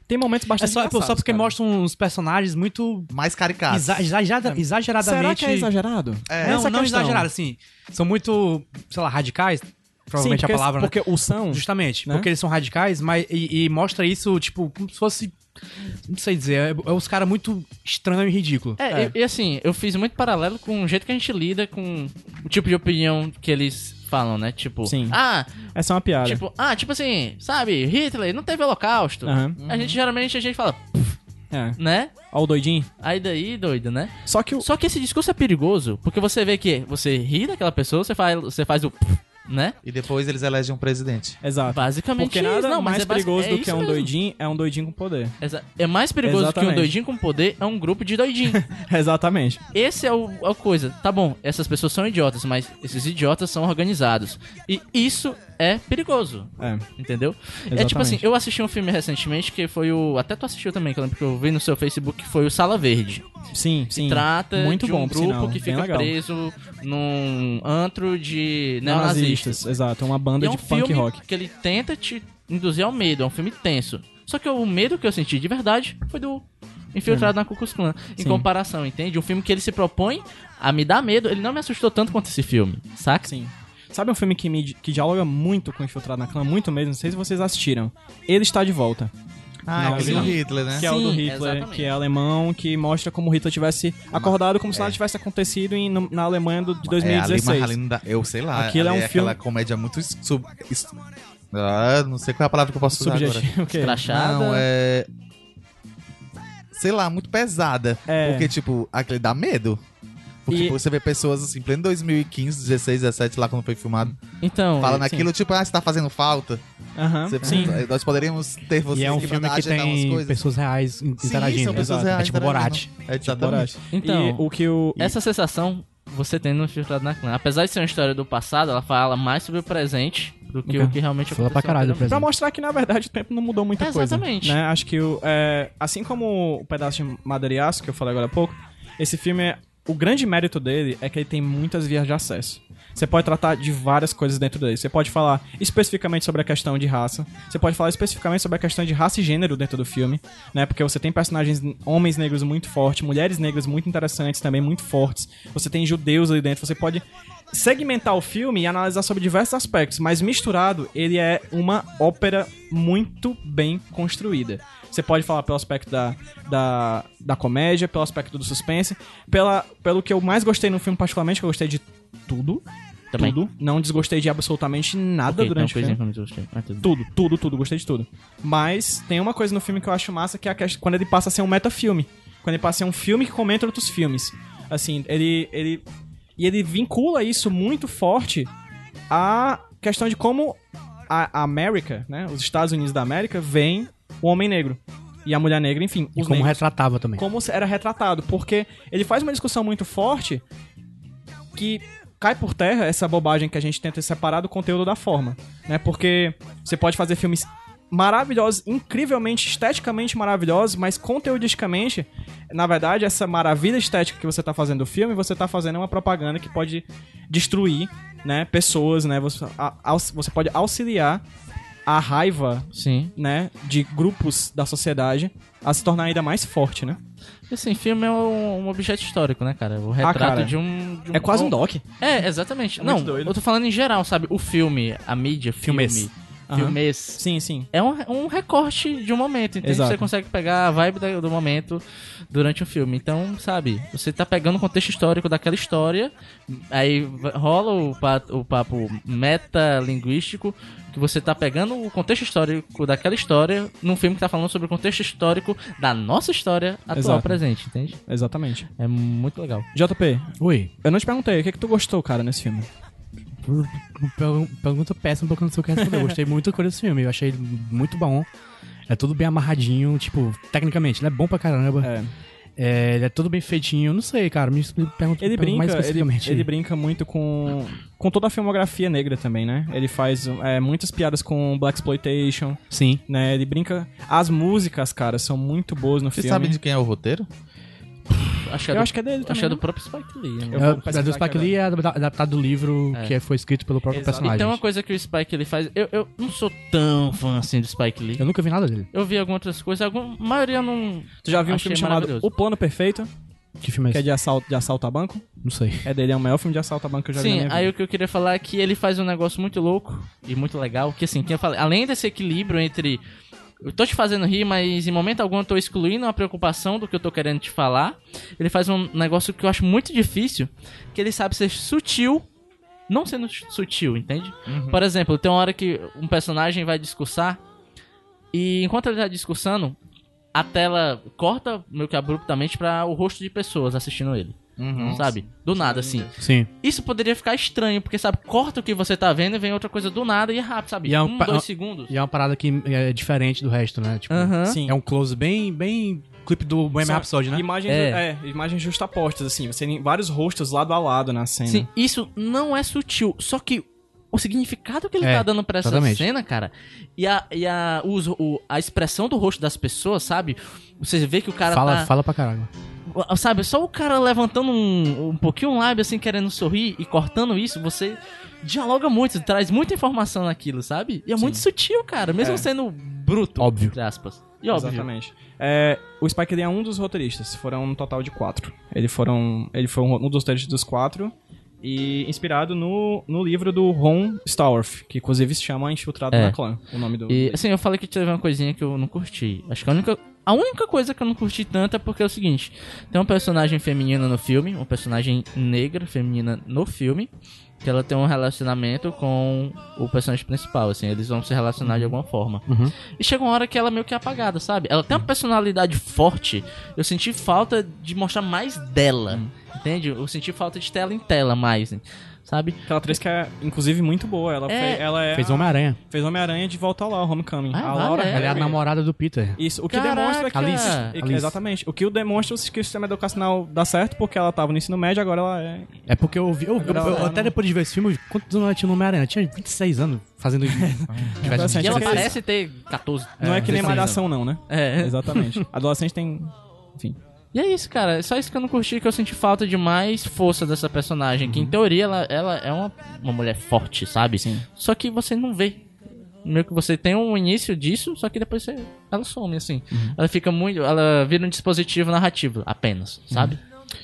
Tem momentos É bastante só, engraçados, só porque cara. mostra uns personagens muito mais caricatos? exa- exagera- exageradamente... Será que é exagerado? É. Não, Essa não questão. exagerado, assim. São muito, sei lá, radicais. Provavelmente Sim, porque, a palavra, né? Porque o são... Justamente, né? porque eles são radicais, mas e, e mostra isso, tipo, como se fosse. Não sei dizer, é, é os caras muito estranho e ridículo. É, E, e assim, eu fiz muito paralelo com o jeito que a gente lida com o tipo de opinião que eles falam, né? Tipo, Sim. ah, Essa é uma piada. tipo, ah, tipo assim, sabe, Hitler não teve holocausto. Aham. A gente geralmente a gente fala, É. né? Ó o doidinho. Aí daí, doido, né? Só que o... Só que esse discurso é perigoso, porque você vê que você ri daquela pessoa, você faz, você faz o né? E depois eles elegem um presidente. Exato. Basicamente Porque isso. nada Não, mas mais é perigoso é do que isso um mesmo. doidinho é um doidinho com poder. Exa- É mais perigoso que um Exatamente. doidinho com poder é um grupo de doidinho. Exatamente. Esse é o, é a coisa. Tá bom, essas pessoas são idiotas, mas esses idiotas são organizados. E isso é perigoso. É. Entendeu? É Exatamente. tipo assim, eu assisti um filme recentemente que foi o. Até tu assistiu também, que eu lembro que eu vi no seu Facebook, que foi o Sala Verde. Sim, sim. Trata Muito de bom, um por grupo sinal. que fica preso num antro de neonazistas. Neonazistas. Exato. Uma banda é um de punk filme rock. que ele tenta te induzir ao medo, é um filme tenso. Só que o medo que eu senti de verdade foi do Infiltrado na Ku Klux Klan. Em Sim. comparação, entende? Um filme que ele se propõe a me dar medo, ele não me assustou tanto quanto esse filme, saca? Sim. Sabe um filme que, me, que dialoga muito com Infiltrado na Clã, muito mesmo? Não sei se vocês assistiram. Ele está de volta. Ah, Não, é aquele não. do Hitler, né? Que é o do Hitler, exatamente. que é alemão, que mostra como o Hitler tivesse acordado como se nada tivesse acontecido em, na Alemanha do, de É, 2016. ali, mas ali dá- eu sei lá. Aquilo é um aquela filme- comédia muito sub, ah, não sei qual é a palavra que eu posso usar agora. Subjetivo. o quê? Crachada. Não, é. Sei lá, muito pesada. É. Porque, tipo, aquele dá medo. Porque E- você vê pessoas assim, pleno 2015, 16, 17, lá quando foi filmado, Então, falando sim. aquilo, tipo, ah, você tá fazendo falta. Aham, sim. Nós poderíamos ter você E é um aqui filme que tem coisas. pessoas reais in- Sim, interagindo. são pessoas reais É tipo interagindo. Borat. É, exatamente. Então, e o que o... essa sensação você tem no Infiltrado na Clã. Apesar de ser uma história do passado, ela fala mais sobre o presente do que Ok. o que realmente Fala aconteceu. pra caralho. Pra mostrar que, na verdade, o tempo não mudou muita É, coisa. exatamente. Né? Acho que, o, é, assim como o pedaço de madeira e aço, que eu falei agora há pouco, esse filme, é, o grande mérito dele é que ele tem muitas vias de acesso. Você pode tratar de várias coisas dentro dele. Você pode falar especificamente sobre a questão de raça. Você pode falar especificamente sobre a questão de raça e gênero dentro do filme, né? Porque você tem personagens homens negros muito fortes, mulheres negras muito interessantes também, muito fortes. Você tem judeus ali dentro. Você pode segmentar o filme e analisar sobre diversos aspectos, mas misturado, ele é uma ópera muito bem construída. Você pode falar pelo aspecto da, da, da comédia, pelo aspecto do suspense, pela, pelo que eu mais gostei no filme, particularmente, que eu gostei de tudo. Também. Tudo. Não desgostei de absolutamente nada Ok, durante tem o filme. não mas tudo. Tudo, tudo, tudo, gostei de tudo. Mas tem uma coisa no filme que eu acho massa, que é quando ele passa a ser um metafilme. Quando ele passa a ser um filme que comenta outros filmes. Assim, ele. ele e ele vincula isso muito forte à questão de como a, América, né? Os Estados Unidos da América, veem o homem negro. E a mulher negra, enfim. E como negros retratava também. como era retratado, porque ele faz uma discussão muito forte que cai por terra essa bobagem que a gente tenta separar do conteúdo da forma, né? Porque você pode fazer filmes maravilhosos, incrivelmente esteticamente maravilhosos, mas conteudisticamente, na verdade, essa maravilha estética que você tá fazendo do filme, você tá fazendo uma propaganda que pode destruir, né, pessoas, né? Você, a- aux- você pode auxiliar a raiva, Sim. né, de grupos da sociedade a se tornar ainda mais forte, né? Assim, filme é um, um objeto histórico, né, cara? O retrato cara, de, um, de É quase um doc. É, exatamente. É Não, doido. eu tô falando em geral, sabe? O filme, a mídia, filme, Filmes. Filmes, Sim, sim. é um, um recorte de um momento, entende? Exato. Você consegue pegar a vibe do momento durante o filme. Então, sabe, você tá pegando o contexto histórico daquela história, aí rola o, pa- o papo metalinguístico, que você tá pegando o contexto histórico daquela história num filme que tá falando sobre o contexto histórico da nossa história atual Exato. presente, entende? Exatamente. É muito legal. JP, Oi. eu não te perguntei, o que, que tu gostou, cara, nesse filme? Per- per- Pergunta péssima porque eu não sei o que responder. Eu gostei muito da cor desse filme. Eu achei ele muito bom. É tudo bem amarradinho, tipo, tecnicamente, ele é bom pra caramba. É, É, ele é tudo bem feitinho. Não sei, cara. Me pergunta ele pergunta mais brinca, ele, especificamente. ele brinca muito com, com toda a filmografia negra também, né? Ele faz é, muitas piadas com Black Exploitation, Sim. né? Ele brinca... As músicas, cara, são muito boas no Você filme. sabe de quem é o roteiro? Acho que é Eu do, acho que é dele acho que também, é do né? próprio Spike Lee. né? É, do Spike Lee é adap- adaptado do livro É. que foi escrito pelo próprio Exato. personagem. E tem uma coisa que o Spike ele faz. Eu, eu não sou tão fã assim do Spike Lee. Eu nunca vi nada dele. Eu vi algumas outras coisas, alguma a maioria não. Tu já viu um filme chamado. O Plano Perfeito, Que filme é que é esse? de assalto, de assalto a banco? Não sei. É dele, é o maior filme de assalto a banco que eu já vi na Sim, aí o que eu queria falar é que ele faz um negócio muito louco e muito legal. Que assim, que eu falei, além desse equilíbrio entre. Eu tô te fazendo rir, mas em momento algum eu tô excluindo a preocupação do que eu tô querendo te falar. Ele faz um negócio que eu acho muito difícil, que ele sabe ser sutil, não sendo sutil, entende? Por exemplo, tem uma hora que um personagem vai discursar e enquanto ele tá discursando, a tela corta meio que abruptamente pra o rosto de pessoas assistindo ele. Sabe? Do nada, assim. Sim. Isso poderia ficar estranho, porque, sabe, corta o que você tá vendo e vem outra coisa do nada e é rápido, sabe? E é um um, dois segundos. E é uma parada que é diferente do resto, né? Tipo, Aham. Sim. é um close bem, bem clipe do Bohemian Rhapsody, né? Imagens, É. é. imagens justapostas, assim. Você tem vários rostos lado a lado na cena. Sim, isso não é sutil. Só que o significado que ele É, tá dando pra essa exatamente. cena, cara, e a, e a, os- o, a expressão do rosto das pessoas, sabe? Você vê que o cara fala, tá. fala pra caralho. Sabe, só o cara levantando um, um pouquinho o lábio, assim, querendo sorrir e cortando isso, você dialoga muito, traz muita informação naquilo, sabe? E é muito sutil, cara, mesmo É. sendo bruto, Óbvio. entre aspas. E óbvio. Exatamente. É, o Spike Lee é um dos roteiristas. Foram um total de quatro. Ele, foram, ele foi um, um dos roteiristas dos quatro. E inspirado no, no livro do Ron Stallworth, que inclusive se chama Infiltrado É. na Clã, o nome do. E assim, eu falei que teve uma coisinha que eu não curti. Acho que a única, a única coisa que eu não curti tanto é porque é o seguinte: tem um personagem feminino no filme, um personagem negra feminina no filme, que ela tem um relacionamento com o personagem principal, assim, eles vão se relacionar de alguma forma. E chega uma hora que ela é meio que apagada, sabe? Ela tem uma personalidade forte, eu senti falta de mostrar mais dela, entende? Eu senti falta de tela em tela mais, sabe? Aquela atriz que é, inclusive, muito boa. Ela, É. fe- ela é Fez Homem-Aranha. fez Homem-Aranha de volta ao lar, Homecoming. Ah, a Laura é. Ela é a namorada do Peter. Isso, o que Caraca! demonstra que... Alice. É, Alice. Exatamente. O que demonstra que o sistema educacional dá certo porque ela tava no ensino médio, agora ela é... É porque eu vi. Eu, eu- Agora eu- ela- até depois de ver esse filme, quantos anos ela tinha no Homem-Aranha? Ela tinha 26 anos fazendo. Adolescente E ela que- parece ter 14. Não é, que nem 16 malhação, não, né? É. Exatamente. Adolescente tem... Enfim. E é isso, cara. É só isso que eu não curti, que eu senti falta de mais força dessa personagem. Que em teoria ela, ela é uma, uma mulher forte, sabe? Sim. Só que você não vê. Meio que você tem um início disso, só que depois você, ela some, assim. Ela fica muito. Ela vira um dispositivo narrativo apenas, sabe?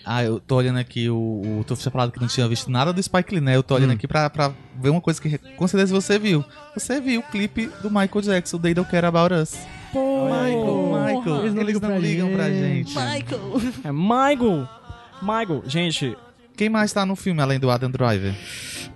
Ah, eu tô olhando aqui o. o tu tinha falado que não tinha visto nada do Spike Lee, né? Eu tô olhando aqui pra, pra ver uma coisa que com certeza você viu. Você viu o clipe do Michael Jackson, They Don't Care About Us. Michael, Michael, eles não, ligam, pra gente. É Michael! Michael, gente, Quem mais tá no filme além do Adam Driver?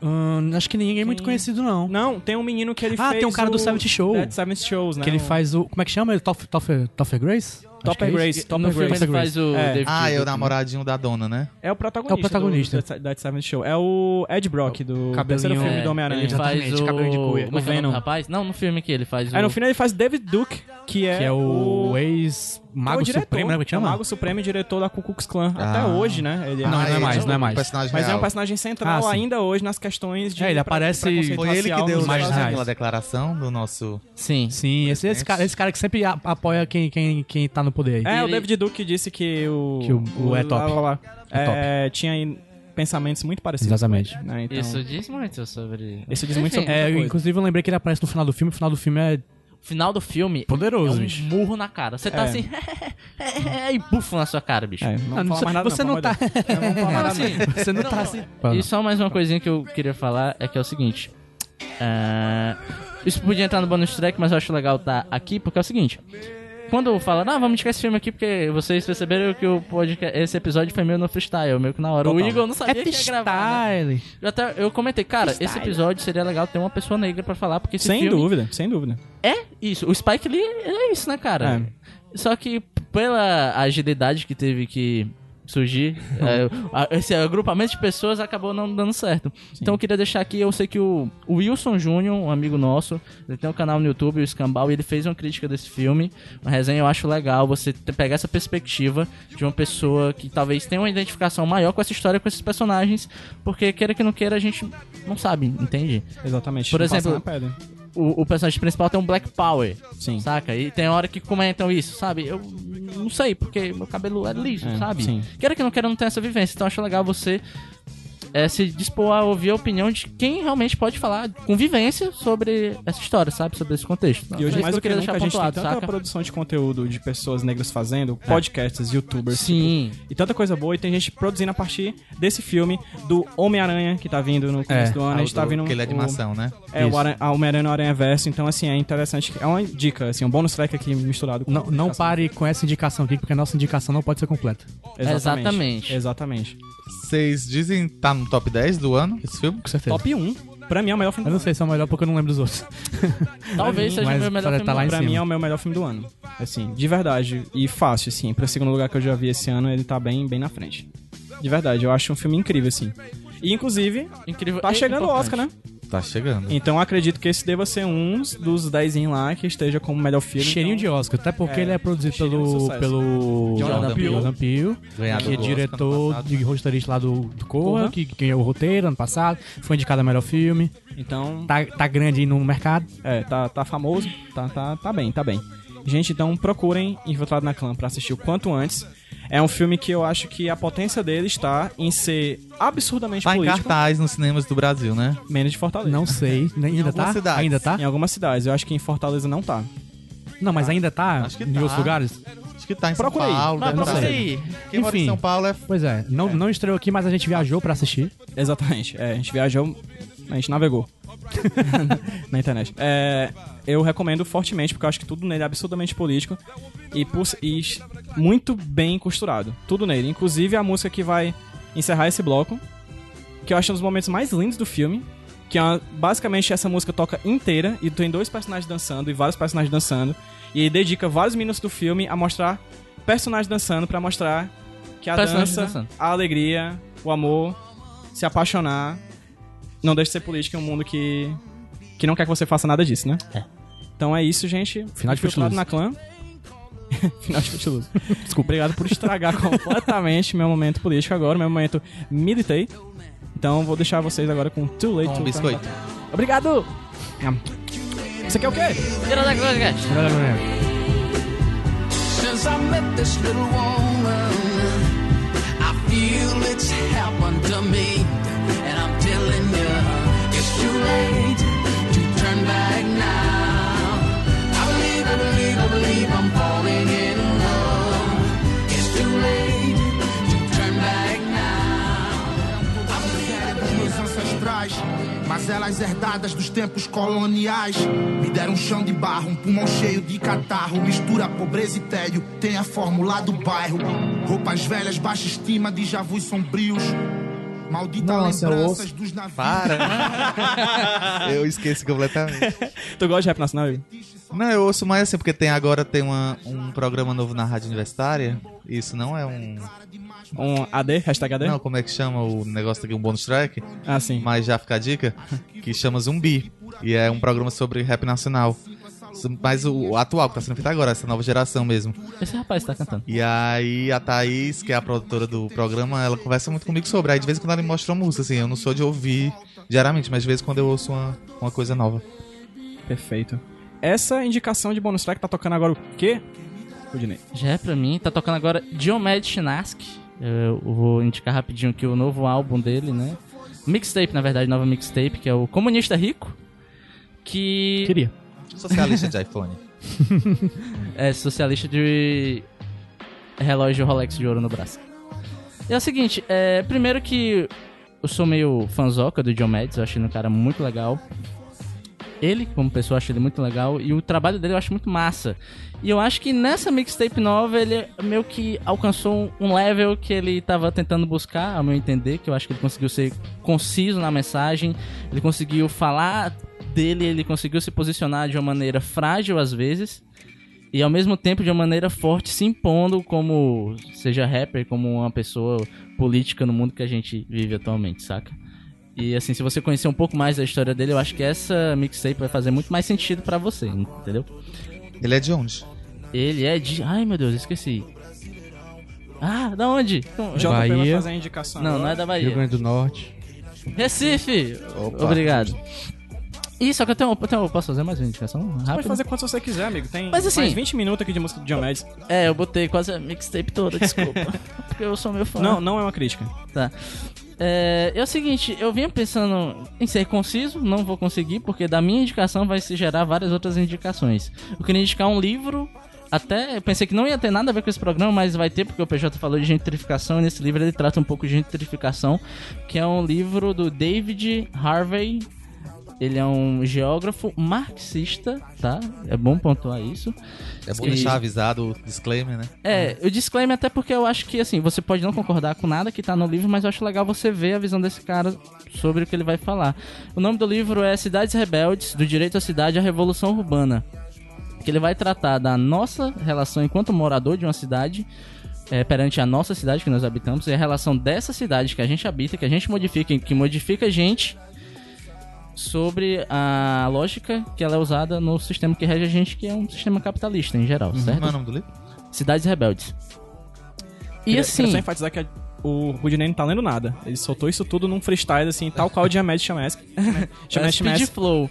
Hum, acho que ninguém é muito conhecido, não. não, tem um menino que ele Ah, fez tem um cara o do Seventh Show. Dead Seventh Shows, né? Que ele O- faz o. Como é que chama? Topher, Topher Grace? Topper é Grace. Topper filme Grace. ele faz o É. David Ah, é o namoradinho da dona, né? É o protagonista. É o protagonista. Do Dead Seventh Show. É o Ed Brock, do cabelinho- terceiro filme É, do Homem-Aranha. Ele faz o... cabelo de cuia. É é o Venom. do rapaz? Não, no filme que ele faz o... Aí no final ele faz David Duke, que é, Que é o ex-mago o diretor, supremo, né? Como é que é o chama? Mago Supremo e diretor da Ku Klux Klan. Até Ah. hoje, né? Ele é- Não, Ah, não é ele mais, não é mais. Mas é real. um personagem central Ah, ainda hoje nas questões de É, ele aparece- Foi ele que deu mais aquela declaração do nosso. Sim. Sim, esse, esse, cara, esse cara que sempre apoia quem, quem, quem tá no poder aí. É, o Ele- David Duke disse que o... Que o- o é top. lá, lá, lá, É é, tinha pensamentos muito parecidos. Exatamente. Né? Então, Isso diz muito sobre. isso diz muito Enfim, sobre É, inclusive eu lembrei que ele aparece no final do filme. O final do filme é O final do filme poderoso, é um bicho. murro na cara. Você tá É. assim, e bufo na sua cara, bicho. É, não, Ah, falar mais nada você não, não Deus. Eu não Não, não. assim, Você não tá assim. E só mais uma coisinha que eu queria falar é que é o seguinte. é, Isso podia entrar no bonus track, mas eu acho legal tá aqui, porque é o seguinte. Quando fala, não, vamos indicar esse filme aqui, porque vocês perceberam que o podcast, esse episódio foi meio no freestyle, meio que na hora. O Total. Igor não sabia que ia gravar. né? Eu, até, eu comentei, cara, esse episódio seria legal ter uma pessoa negra pra falar, porque esse Sem filme dúvida, sem dúvida. é isso. O Spike Lee é isso, né, cara? Só que pela agilidade que teve que surgir, é, esse agrupamento de pessoas acabou não dando certo. Então eu queria deixar aqui, eu sei que o, o Wilson Júnior, um amigo nosso, ele tem um canal no YouTube, o Escambau, e ele fez uma crítica desse filme. Uma resenha eu acho legal você pegar essa perspectiva de uma pessoa que talvez tenha uma identificação maior com essa história, com esses personagens, porque queira que não queira, a gente não sabe, entende? Exatamente. Por exemplo, o, o personagem principal tem um Black Power. Sim. Saca? E tem hora que comentam isso, sabe? Eu não sei, porque meu cabelo é liso, É, sabe? sim. Queira que não queira, não tem essa vivência. Então acho legal você é, se dispor a ouvir a opinião de quem realmente pode falar com vivência sobre essa história, sabe? Sobre esse contexto. E hoje, É mais que do que eu queria nunca, a gente tem tanta saca? produção de conteúdo de pessoas negras fazendo, podcasts, youtubers. Sim. E tanta coisa boa, e tem gente produzindo a partir desse filme do Homem-Aranha, que tá vindo no começo É, do ano. A gente tá vindo. Aquele é o- animação, né? É, o Isso. Aranha- a Homem-Aranha no Aranha Verso, então assim, é interessante. É uma dica, assim, um bônus track aqui misturado com. Não, não pare com essa indicação aqui, porque a nossa indicação não pode ser completa. Exatamente. Exatamente. Vocês dizem que tá no top 10 do ano, esse filme? Com certeza. Top 1. Pra mim é o melhor filme Eu do não ano. sei se é o melhor porque eu não lembro dos outros. Talvez seja o Mas meu melhor filme. tá lá do em ano. Pra cima. mim é o meu melhor filme do ano. Assim, de verdade. E fácil, assim. Pra segundo lugar que eu já vi esse ano, ele tá bem, bem na frente. De verdade, eu acho um filme incrível, assim. E, inclusive, Incrível. tá e chegando o importante. Oscar, né? Tá chegando. Então acredito que esse deva ser um dos 10 lá que esteja como melhor filme. Cheirinho então... de Oscar, até porque É, ele é produzido pelo, pelo Jordan Peele. Jordan Peele, que é diretor passado, de né? roteirista lá do, do Corra, que ganhou o roteiro ano passado, foi indicado a melhor filme, Então, tá, tá grande aí no mercado. é, tá, tá famoso, tá, tá, tá bem, tá bem. Gente, então procurem Infiltrado na Clã pra assistir o quanto antes. É um filme que eu acho que a potência dele está em ser absurdamente Tá em político, cartaz nos cinemas do Brasil, né? menos de Fortaleza. Não sei, né, ainda algumas tá? cidades. Ainda tá? Em algumas cidades, eu acho que em Fortaleza não tá. Não, mas ainda tá Acho que em tá. outros lugares? Acho que tá em Procura. São Paulo. Deve procura tá. aí. Quem mora em Enfim. São Paulo é... Pois é, não, não estreou aqui, mas a gente viajou pra assistir. Exatamente. É, a gente viajou, a gente navegou na internet. É, eu recomendo fortemente, porque eu acho que tudo nele é absurdamente político e, por- e muito bem costurado. Tudo nele. Inclusive a música que vai encerrar esse bloco, que eu acho um dos momentos mais lindos do filme. Que é uma- basicamente essa música toca inteira e tem dois personagens dançando e vários personagens dançando. E dedica vários minutos do filme a mostrar personagens dançando pra mostrar que a Personagens dança, dançando. a alegria, o amor, se apaixonar, não deixa de ser política em um mundo que, que não quer que você faça nada disso, né? É. Então é isso, gente. Final de Footloose. na clã. Final de Footloose. Desculpa, obrigado por estragar completamente meu momento político agora, meu momento militei. Então vou deixar vocês agora com Too Late Com to um biscoito. Back. Obrigado! Você quer o quê? Tira da coisa, guys. Since I met this little woman, I feel it's happened to me. And I'm telling you, it's too late mas elas herdadas dos tempos coloniais. Me deram um chão de barro, um pulmão cheio de catarro. Mistura pobreza e tédio, tem a fórmula do bairro. Roupas velhas, baixa estima de javus sombrios. Maldita Nossa, eu lembranças ouço. dos navios. Para! eu esqueci completamente. Tu gosta de rap nacional? Igor? Não, eu ouço mais assim, porque tem agora tem uma, um programa novo na Rádio Universitária. Isso não é um. Um AD? Hashtag AD? Não, como é que chama o negócio aqui? Um bônus track? Ah, sim. Mas já fica a dica, que chama Zumbi. E é um programa sobre rap nacional. Mas o, atual, que tá sendo feito agora, essa nova geração mesmo. Esse rapaz tá cantando. E aí a Thaís, que é a produtora do programa, ela conversa muito comigo sobre. Aí de vez em quando ela me mostra uma música, assim. Eu não sou de ouvir diariamente, mas de vez em quando eu ouço uma, uma coisa nova. Perfeito. Essa indicação de bônus track tá tocando agora o quê? Rudinei. Já é pra mim, tá tocando agora Diomed Chinaski. Eu vou indicar rapidinho aqui o novo álbum dele, né? Mixtape, na verdade, nova mixtape, que é o Comunista Rico. Que Queria. Socialista de iPhone. é socialista de relógio Rolex de ouro no braço. E é o seguinte, é, primeiro que eu sou meio fanzoca do John Mads, eu acho ele um cara muito legal. Ele, como pessoa, eu acho ele muito legal. E o trabalho dele eu acho muito massa. E eu acho que nessa mixtape nova ele meio que alcançou um level que ele tava tentando buscar, ao meu entender, que eu acho que ele conseguiu ser conciso na mensagem, ele conseguiu falar dele, ele conseguiu se posicionar de uma maneira frágil às vezes, e ao mesmo tempo de uma maneira forte, se impondo como, seja rapper, como uma pessoa política no mundo que a gente vive atualmente, saca? E assim, se você conhecer um pouco mais da história dele, eu acho que essa mixtape vai fazer muito mais sentido pra você, entendeu? Ele é de onde? Ele é de. Ai meu Deus, esqueci. Ah, da onde? Então, vai Bahia. fazer a indicação. Não, não é da Rio Bahia. Grande do Norte. Recife! Opa. Obrigado. Ih, só que eu tenho, eu tenho- posso fazer mais uma indicação? Pode Rápido? fazer quanto você quiser, amigo. Tem Mas assim- mais 20 minutos aqui de música do Mads. É, eu botei quase a mixtape toda, desculpa. porque eu sou meu fã. Não, não é uma crítica. Tá. É, é o seguinte, eu vinha pensando em ser conciso, não vou conseguir, porque da minha indicação vai se gerar várias outras indicações. Eu queria indicar um livro, até eu pensei que não ia ter nada a ver com esse programa, mas vai ter, porque o PJ falou de gentrificação, e nesse livro ele trata um pouco de gentrificação, que é um livro do David Harvey. Ele é um geógrafo marxista, tá? É bom pontuar isso. É bom E- deixar avisado o disclaimer, né? É, eu disclaimer até porque eu acho que, assim, você pode não concordar com nada que tá no livro, mas eu acho legal você ver a visão desse cara sobre o que ele vai falar. O nome do livro é Cidades Rebeldes, do Direito à Cidade à Revolução Urbana. Que ele vai tratar da nossa relação enquanto morador de uma cidade é, perante a nossa cidade que nós habitamos e a relação dessa cidade que a gente habita, que a gente modifica, que modifica a gente sobre a lógica que ela é usada no sistema que rege a gente, que é um sistema capitalista em geral, certo? Como é o nome do livro? Cidades Rebeldes. E Queria- assim, Queria só enfatizar que a- o Rudinei não tá lendo nada. Ele soltou isso tudo num freestyle, assim, tal qual o Diamed Chamask. é Chamask Speed Chamask. Flow.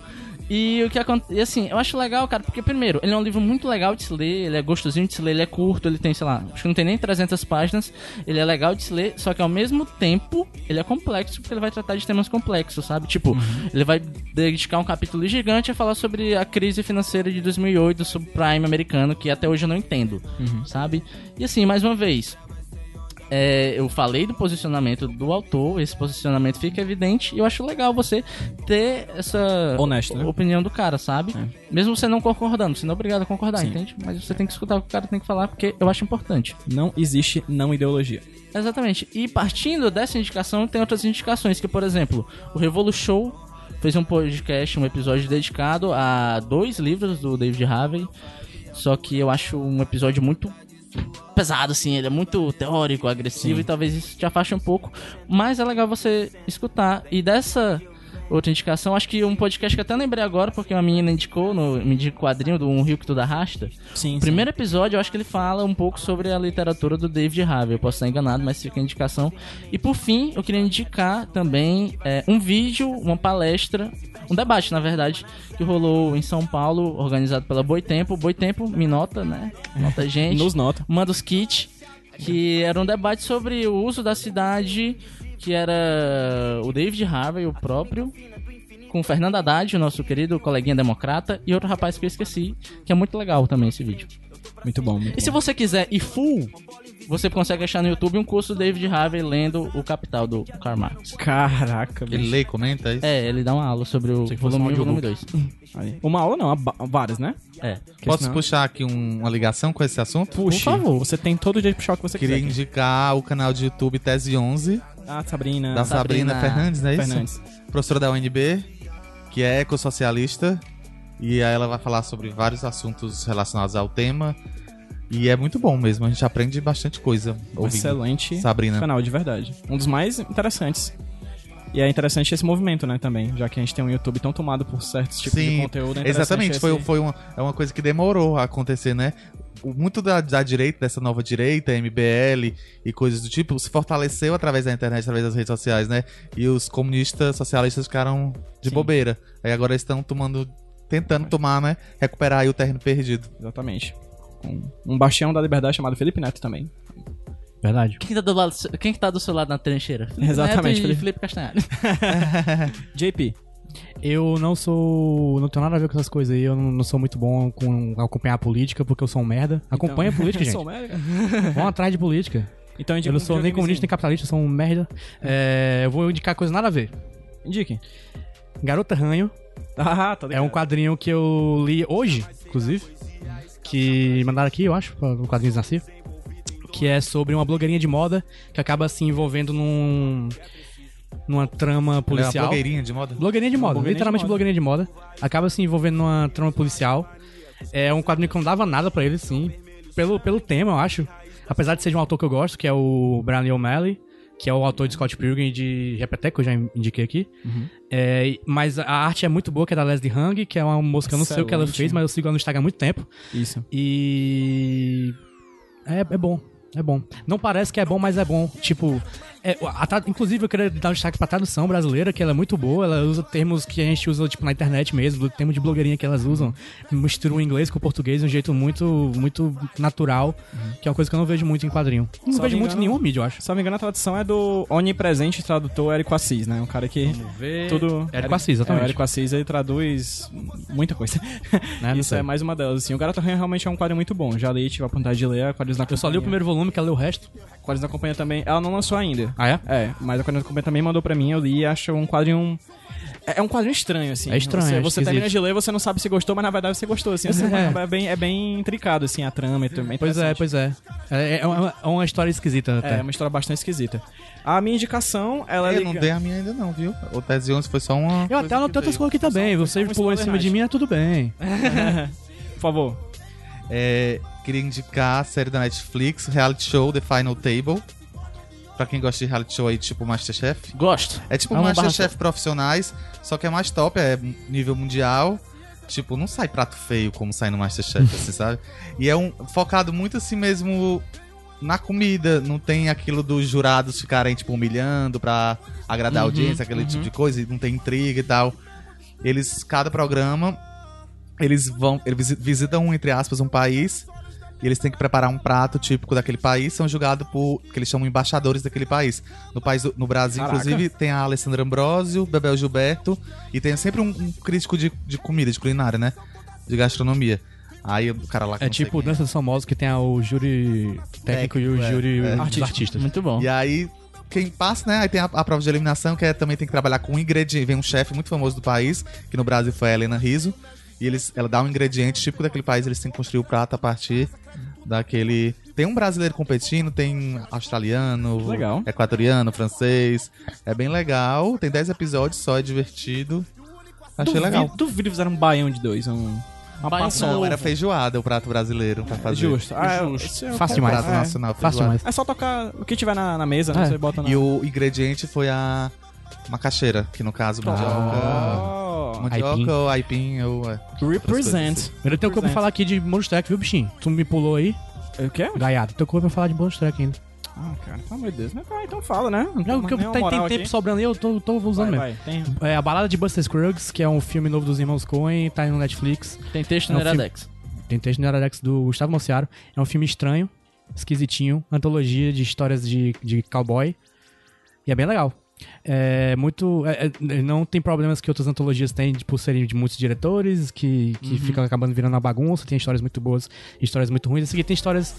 E o que acontece, assim, eu acho legal, cara, porque primeiro, ele é um livro muito legal de se ler, ele é gostosinho de se ler, ele é curto, ele tem, sei lá, acho que não tem nem 300 páginas, ele é legal de se ler, só que ao mesmo tempo, ele é complexo, porque ele vai tratar de temas complexos, sabe? Tipo, ele vai dedicar um capítulo gigante a falar sobre a crise financeira de 2008 do subprime americano, que até hoje eu não entendo, sabe? E assim, mais uma vez, é, eu falei do posicionamento do autor, esse posicionamento fica evidente e eu acho legal você ter essa Honesto, né? opinião do cara, sabe? Mesmo você não concordando, você não é obrigado a concordar, Sim. entende? Mas você tem que escutar o que o cara tem que falar porque eu acho importante. Não existe não ideologia. Exatamente. E partindo dessa indicação, tem outras indicações, que por exemplo, o Revolu Show fez um podcast, um episódio dedicado a dois livros do David Harvey, só que eu acho um episódio muito pesado, assim, ele é muito teórico, agressivo e talvez isso te afaste um pouco, mas é legal você escutar. E dessa outra indicação, acho que um podcast que até lembrei agora, porque uma menina indicou no me indicou quadrinho do Um Rio que Tudo Arrasta, Sim, o primeiro episódio, eu acho que ele fala um pouco sobre a literatura do David Harvey. Eu posso estar enganado, mas fica a indicação. E por fim, eu queria indicar também é, um vídeo, uma palestra, um debate, na verdade, que rolou em São Paulo, organizado pela Boitempo. Boitempo, me nota, né? Nota gente. Nos nota. Manda os kits. Que era um debate sobre o uso da cidade, que era o David Harvey, o próprio, com o Fernando Haddad, o nosso querido coleguinha democrata, e outro rapaz que eu esqueci, que é muito legal também esse vídeo. Muito bom. Muito E se bom. você quiser ir full, você consegue achar no YouTube um curso do David Harvey lendo o Capital do Karl Marx. Caraca, Ele bicho. lê e comenta isso? É, ele dá uma aula sobre o volume um 1 e volume audiobook. 2. Aí. Uma aula não, várias, né? É. Porque Posso senão- puxar aqui um- uma ligação com esse assunto? Puxe. Por favor. Você tem todo o direito de puxar o que você Queria quiser. aqui. indicar o canal de YouTube Tese 11, Ah, Sabrina. da Sabrina, Sabrina Fernandes, não é isso? Fernandes. Professora da UNB, que é ecossocialista. E aí ela vai falar sobre vários assuntos relacionados ao tema. E é muito bom mesmo, a gente aprende bastante coisa ouvindo. excelente Sabrina. canal, de verdade. Um dos mais interessantes. E é interessante esse movimento, né, também. Já que a gente tem um YouTube tão tomado por certos tipos de Sim, conteúdo. é exatamente. Foi, esse- foi uma, é uma coisa que demorou a acontecer, né? Muito da, da direita, dessa nova direita, MBL e coisas do tipo, se fortaleceu através da internet, através das redes sociais, né? E os comunistas socialistas ficaram de Sim. bobeira. Aí agora estão tomando, tentando tomar, né? Recuperar aí o terreno perdido. Exatamente. Um bastião da liberdade chamado Felipe Neto também. Verdade. Quem tá do, lado, quem que tá do seu lado na trincheira? Felipe Exatamente, Neto e Felipe. Felipe Castanhari. JP. Eu não sou. Não tenho nada a ver com essas coisas aí. Eu não, não sou muito bom com acompanhar a política, porque eu sou um merda. Acompanha a política, gente. Sou merda. Vão atrás de política. Então Eu não sou nem comunista nem capitalista, eu sou um merda. É, eu vou indicar coisa nada a ver. Indique. Garota Ranho Ah, tá é um quadrinho que eu li hoje, inclusive. Que mandaram aqui, eu acho, para o quadrinho Nascer. Que é sobre uma blogueirinha de moda que acaba se envolvendo num. Numa trama é uma policial. blogueirinha de moda? Blogueirinha de moda, blogueirinha de literalmente moda. blogueirinha de moda. Acaba se envolvendo numa trama policial. É um quadrinho que não dava nada pra ele, sim. Pelo, pelo tema, eu acho. Apesar de ser de um autor que eu gosto, que é o Brian Lee O'Malley, que é o autor de Scott Pilgrim e de Repeteco, que eu já indiquei aqui. Uhum. É, mas a arte é muito boa, que é da Leslie Hung, que é uma moça que eu não sei o que ela Excelente. fez, mas eu sigo ela no Instagram há muito tempo. Isso. E. É, é bom. É bom. Não parece que é bom, mas é bom. Tipo, é, a inclusive eu queria dar um destaque pra tradução brasileira, que ela é muito boa. Ela usa termos que a gente usa, tipo, na internet mesmo, o termo de blogueirinha que elas usam. Mistura o inglês com o português de um jeito muito, muito natural, que é uma coisa que eu não vejo muito em quadrinho. Não Só vejo muito em nenhuma mídia, eu acho. Se não me engano, a tradução é do onipresente tradutor Érico Assis, né? Um cara que tudo... Érico Assis, exatamente. É, o Érico Assis, ele traduz muita coisa. Né, Isso é mais uma delas, assim. O Garota Ranha realmente é um quadrinho muito bom. Já li, tive a oportunidade de ler, a Quadrinhos na Eu só li o primeiro volume, quero ler o resto. Quadrinhos da Companhia também. Ela não lançou ainda. Ah, é? É, mas a Quadrinhos da Companhia também mandou pra mim, eu li e acho um quadrinho... É é um quadrinho estranho, assim. É estranho, Você, é você termina de ler, você não sabe se gostou, mas na verdade você gostou, assim. Assim, É. é. bem, é bem intricado, assim, a trama. É bem Pois é, pois é. É, é uma, é uma história esquisita até. É, uma história bastante esquisita. A minha indicação, ela é Eu não liga- dei a minha ainda não, viu? O Tese 11 foi só uma... Eu até anotei outras coisas aqui também. Você pulou em cima de mim, é tudo bem. Por favor. É, queria indicar a série da Netflix, reality show The Final Table. Pra quem gosta de reality show aí, tipo Masterchef. Gosto. É tipo Amo Masterchef profissionais, só que é mais top, é nível mundial. Tipo, não sai prato feio como sai no Masterchef, assim, sabe? E é um focado muito assim mesmo na comida. Não tem aquilo dos jurados ficarem, tipo, humilhando pra agradar a audiência, aquele tipo de coisa, e não tem intriga e tal. Eles, cada programa, eles vão. Eles visi- visitam, entre aspas, um país. E eles têm que preparar um prato típico daquele país, são julgados por. que eles chamam embaixadores daquele país. No país no Brasil, Caraca. inclusive, tem a Alessandra Ambrosio, Bebel Gilberto, e tem sempre um, um crítico de, de comida, de culinária, né? De gastronomia. Aí o cara lá que É tipo Dança dos Famosos que tem a- o júri técnico e o é, júri é. dos Artístico. artistas. Muito bom. E aí, quem passa, né? Aí tem a, a prova de eliminação, que é, também tem que trabalhar com um ingrediente. Vem um chefe muito famoso do país, que no Brasil foi a Helena Riso. E eles, ela dá um ingrediente típico daquele país, eles têm que construir o prato a partir daquele. Tem um brasileiro competindo, tem australiano, Legal. equatoriano, francês. É bem legal. Tem 10 episódios só, é divertido. Achei duvido, legal. Duvido fizeram um baião de dois. Um, uma Baião paçoca. Não, era feijoada o prato brasileiro pra fazer. Justo. Ah, é, isso é Fácil é- demais. Prato é. nacional, Fácil demais. É só tocar o que tiver na, na mesa, né? É. Você bota na... E o ingrediente foi a macaxeira, que no caso, mandioca. Oh, Mandioca Aipim. ou aipim ou... É. represent. Eu tenho coisa pra falar aqui de bonus track, viu, bichinho? Tu me pulou aí, O quê? gaiado. Tenho coisa pra falar de bonus track ainda. Ah, cara, pelo amor de Deus. Mas, ah, então fala, né? Não Não, nenhuma tem, tem tempo aqui. sobrando aí, eu tô, tô usando Vai, mesmo. vai. Tem... É a Balada de Buster Scruggs, que é um filme novo dos irmãos Coen, tá aí no Netflix. Tem texto É no um filme- Iradex. Tem texto no Iradex do Gustavo Mociaro. É um filme estranho, esquisitinho, antologia de histórias de, de cowboy. E é bem legal. É muito. é- é- não tem problemas que outras antologias têm, de, por serem de muitos diretores, que, que ficam acabando virando uma bagunça. Tem histórias muito boas, histórias muito ruins. Esse aqui tem histórias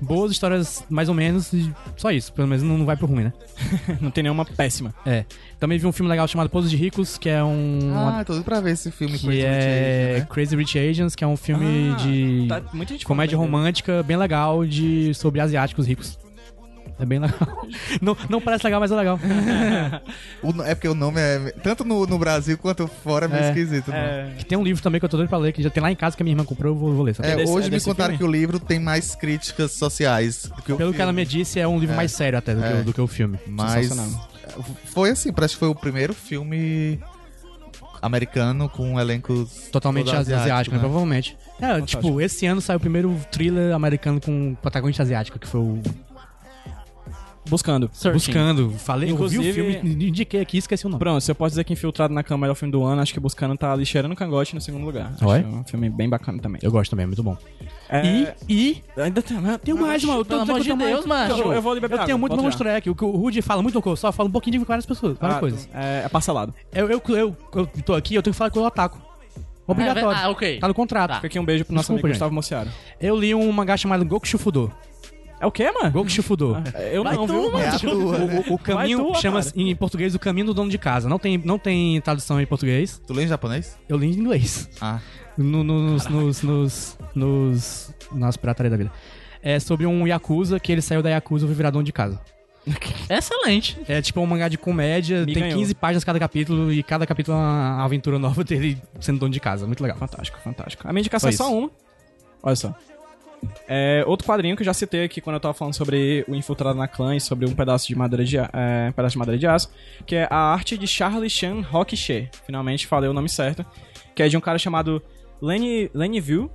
boas, histórias mais ou menos, e só isso. Pelo menos não, não vai pro ruim, né? Não tem nenhuma péssima. É. Também vi um filme legal chamado Pouso de Ricos, que é um. Ah, tô doido pra ver esse filme que esse é Richard, né? Crazy Rich Asians, que é um filme Ah, de tá- muita gente comédia romântica bem legal de sobre asiáticos ricos. É bem legal. Não, não parece legal, mas é legal. O é porque o nome é. Tanto no, no Brasil quanto fora é meio É. esquisito. né? É, Que tem um livro também que eu tô doido pra ler, que já tem lá em casa que a minha irmã comprou, eu vou, vou ler. sabe? É, desse- hoje é me desse contaram filme? que o livro tem mais críticas sociais do que o Pelo que ela filme. me disse, é um livro mais sério até do, que, É. o- do que o filme. Mas Sensacional. foi assim, parece que foi o primeiro filme americano com um elenco Totalmente todo asiático, né? né? Provavelmente. É, tipo, esse ano saiu o primeiro thriller americano com protagonista asiático, que foi o. Buscando. Searching. Buscando. Falei, eu vi Inclusive- o filme, indiquei aqui e esqueci o nome. Pronto, se eu posso dizer que Infiltrado na Cama é o filme do ano, acho que Buscando tá ali cheirando cangote no segundo lugar. Oi? Acho um filme bem bacana também. Eu gosto também, é muito bom. É, E, e Ainda tem, tem mais, mano. Eu tô Pelo amor de tenho Deus, mais- macho. Eu, eu vou liberar Eu tenho muito pode tirar. track. O que o Rudy fala muito, eu só falo um pouquinho de várias pessoas, várias Ah, coisas. É, é parcelado. Eu, eu, eu, eu tô aqui, eu tenho que falar que eu ataco. Obrigatório. Ah, ok. Tá no contrato. Fica aqui um beijo pro nosso Desculpa, amigo gente. Gustavo Mociaro. Eu li um mangá chamado Goku Shufudo. É o quê, mano? Goku Shufudo. Eu Vai não, tu, viu? mano. É a tua. O, o caminho chama em português o caminho do dono de casa. Não tem, não tem tradução em português. Tu lê em japonês? Eu li em inglês. Ah. No- no- nos, nos, nos, nos, nas pirataria da vida. É sobre um Yakuza que ele saiu da Yakuza e foi virar dono de casa. Excelente. É tipo um mangá de comédia, Me tem ganhou. 15 páginas cada capítulo e cada capítulo é uma aventura nova dele sendo dono de casa. Muito legal. Fantástico, fantástico. A minha indicação é Só só isso. uma. Olha só. É, outro quadrinho que eu já citei aqui quando eu tava falando sobre o Infiltrado na Clã e sobre um pedaço de madeira de, é, um pedaço de, madeira de aço, que é a arte de Charlie Chan Rockche. Finalmente falei o nome certo. Que é de um cara chamado Lenny, Lenny View.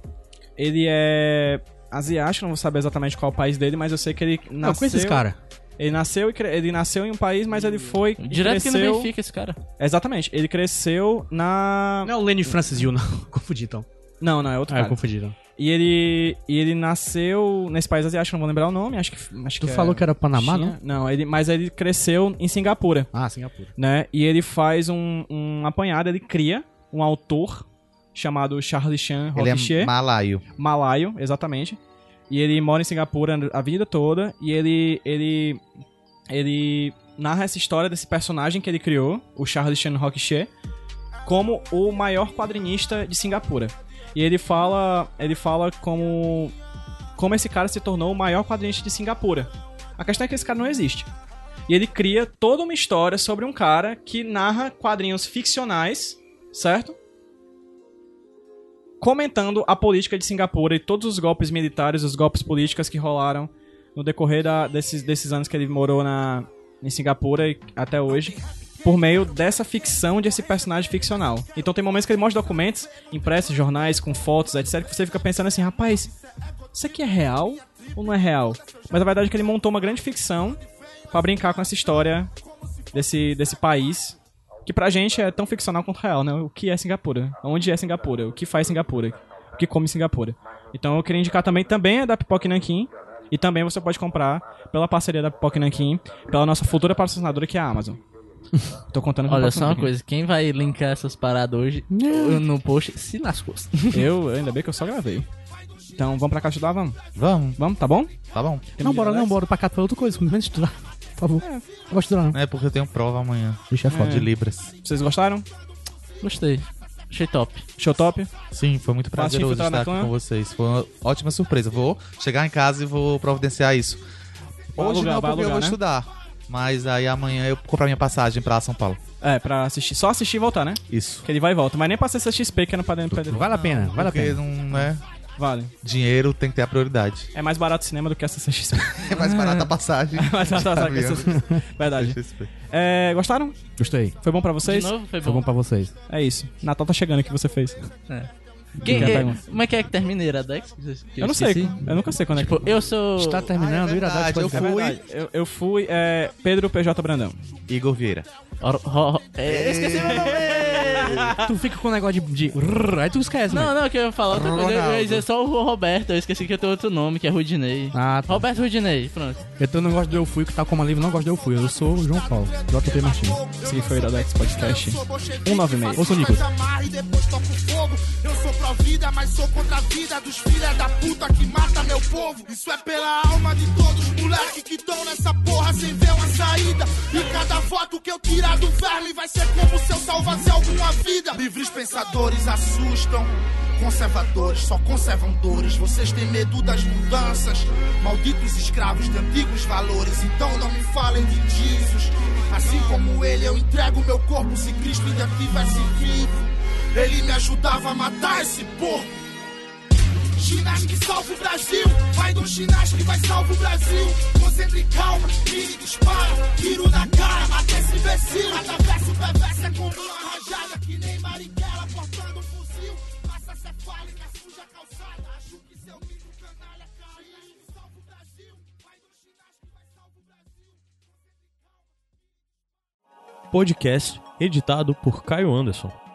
Ele é asiático, não vou saber exatamente qual é o país dele, mas eu sei que ele Não, nasceu... conheço esse cara. Ele nasceu, e ele nasceu em um país, mas ele foi. Direto que cresceu... no Benfica esse cara. Exatamente. Ele cresceu na. Não é o Lenny Francis Yu, não. Confundi então. Não, não, é outro Ah, eu cara. confundi então. E ele, e ele nasceu nesse país asiático, não vou lembrar o nome, acho que, acho Tu que falou é que era Panamá, China. não? Não, ele, mas ele cresceu em Singapura, Ah, Singapura. né? E ele faz um, um apanhado, ele cria um autor chamado Charlie Chan Ele Rockche, é malaio. malaio, exatamente. E ele mora em Singapura a vida toda e ele ele ele narra essa história desse personagem que ele criou, o Charlie Chan Rockche, como o maior quadrinista de Singapura. E ele fala, ele fala como como esse cara se tornou o maior quadrinista de Singapura. A questão é que esse cara não existe. E ele cria toda uma história sobre um cara que narra quadrinhos ficcionais, certo? Comentando a política de Singapura e todos os golpes militares, os golpes políticos que rolaram no decorrer da- desses, desses anos que ele morou na, em Singapura e até hoje, por meio dessa ficção desse personagem ficcional. Então tem momentos que ele mostra documentos impressos, jornais, com fotos, etc, que você fica pensando assim, rapaz, isso aqui é real ou não é real? Mas a verdade é que ele montou uma grande ficção pra brincar com essa história desse, desse país, que pra gente é tão ficcional quanto real, né? O que é Singapura? Onde é Singapura? O que faz Singapura? O que come Singapura? Então eu queria indicar também, também é da Pipoca Nankin, e também você pode comprar pela parceria da Pipoca Nankin, pela nossa futura patrocinadora que é a Amazon. Tô contando com Olha só uma patrocinadora. coisa, quem vai linkar essas paradas hoje no post se lascou. Eu, ainda bem que eu só gravei. Então vamos pra cá estudar, vamos? Vamos, Vamos, tá bom? tá bom. Não, bora não, bora pra cá pra outra coisa. Menos estudar. Por favor. Não gosto de estudar, não. É porque eu tenho prova amanhã. Deixa é foda. De Libras. Vocês gostaram? Gostei. Achei top. Show top? Sim, foi muito prazeroso estar aqui com vocês. Foi uma ótima surpresa. Vou chegar em casa e vou providenciar isso. Hoje alugar, não, porque eu vou né? estudar. Mas aí amanhã eu comprar minha passagem pra São Paulo. É, pra assistir. Só assistir e voltar, né? Isso. Que ele vai e volta. Mas nem pra ser CXP, que é no padrão pra Vale a pena, vale a porque pena. não é. Vale. Dinheiro tem que ter a prioridade. É mais barato o cinema do que a CXP. É mais barata a passagem. mais barato a Avião. CXP. Verdade. XP. É, gostaram? Gostei. Foi bom pra De vocês? novo, foi Foi bom bom. pra vocês. É isso. Natal tá chegando, o que você fez? Quem- é, como é que é que termina Iradex? Que Eu não sei. Eu nunca sei quando é que... Tipo, eu sou... Está terminando Ah, é Iradex eu. É fui. verdade. Eu, eu fui é, Pedro PJ Brandão. Igor Vieira. Or- ro- ro- É, eu esqueci meu nome! Tu fica com o negócio de. de... Aí tu esquece, Não, mano. não, que eu ia falar outra coisa. Eu ia dizer só o Roberto. Eu esqueci que eu tenho outro nome, que é Rudinei. Ah, tá. Roberto Rudinei, pronto. Eu não gosto do Eu Fui, que tá como livre, não gosto do Eu Fui. Eu sou o João Paulo, JP Martins. Esse aqui foi o Iradex Podcast 196. Ô, sou Nicolas. Amarra e depois toco fogo. Eu sou pró vida, mas sou contra a vida dos filha da puta que mata meu povo. Isso é pela alma de todos os moleque que tão nessa porra sem ver uma saída. E cada voto que eu tirar do verme vai ser como se eu salvasse alguma vida. Livres pensadores assustam. Conservadores só conservam dores. Vocês têm medo das mudanças. Malditos escravos de antigos valores. Então não me falem de Jesus. Assim como ele, eu entrego meu corpo se Cristo ainda tivesse vivo. Ele me ajudava a matar esse porco. Chinás que salva o Brasil, vai do chinás que vai salvar o Brasil. Concentre calma, mire e dispara, tiro na cara, mata esse imbecil. Cada verso perverso é como uma rajada, que nem Marighella portando um fuzil. Massa cefálica, suja a calçada, acho que seu milho canalha caiu. Salva o Brasil, vai do chinás que vai salvar o Brasil. podcast editado por Caio Anderson.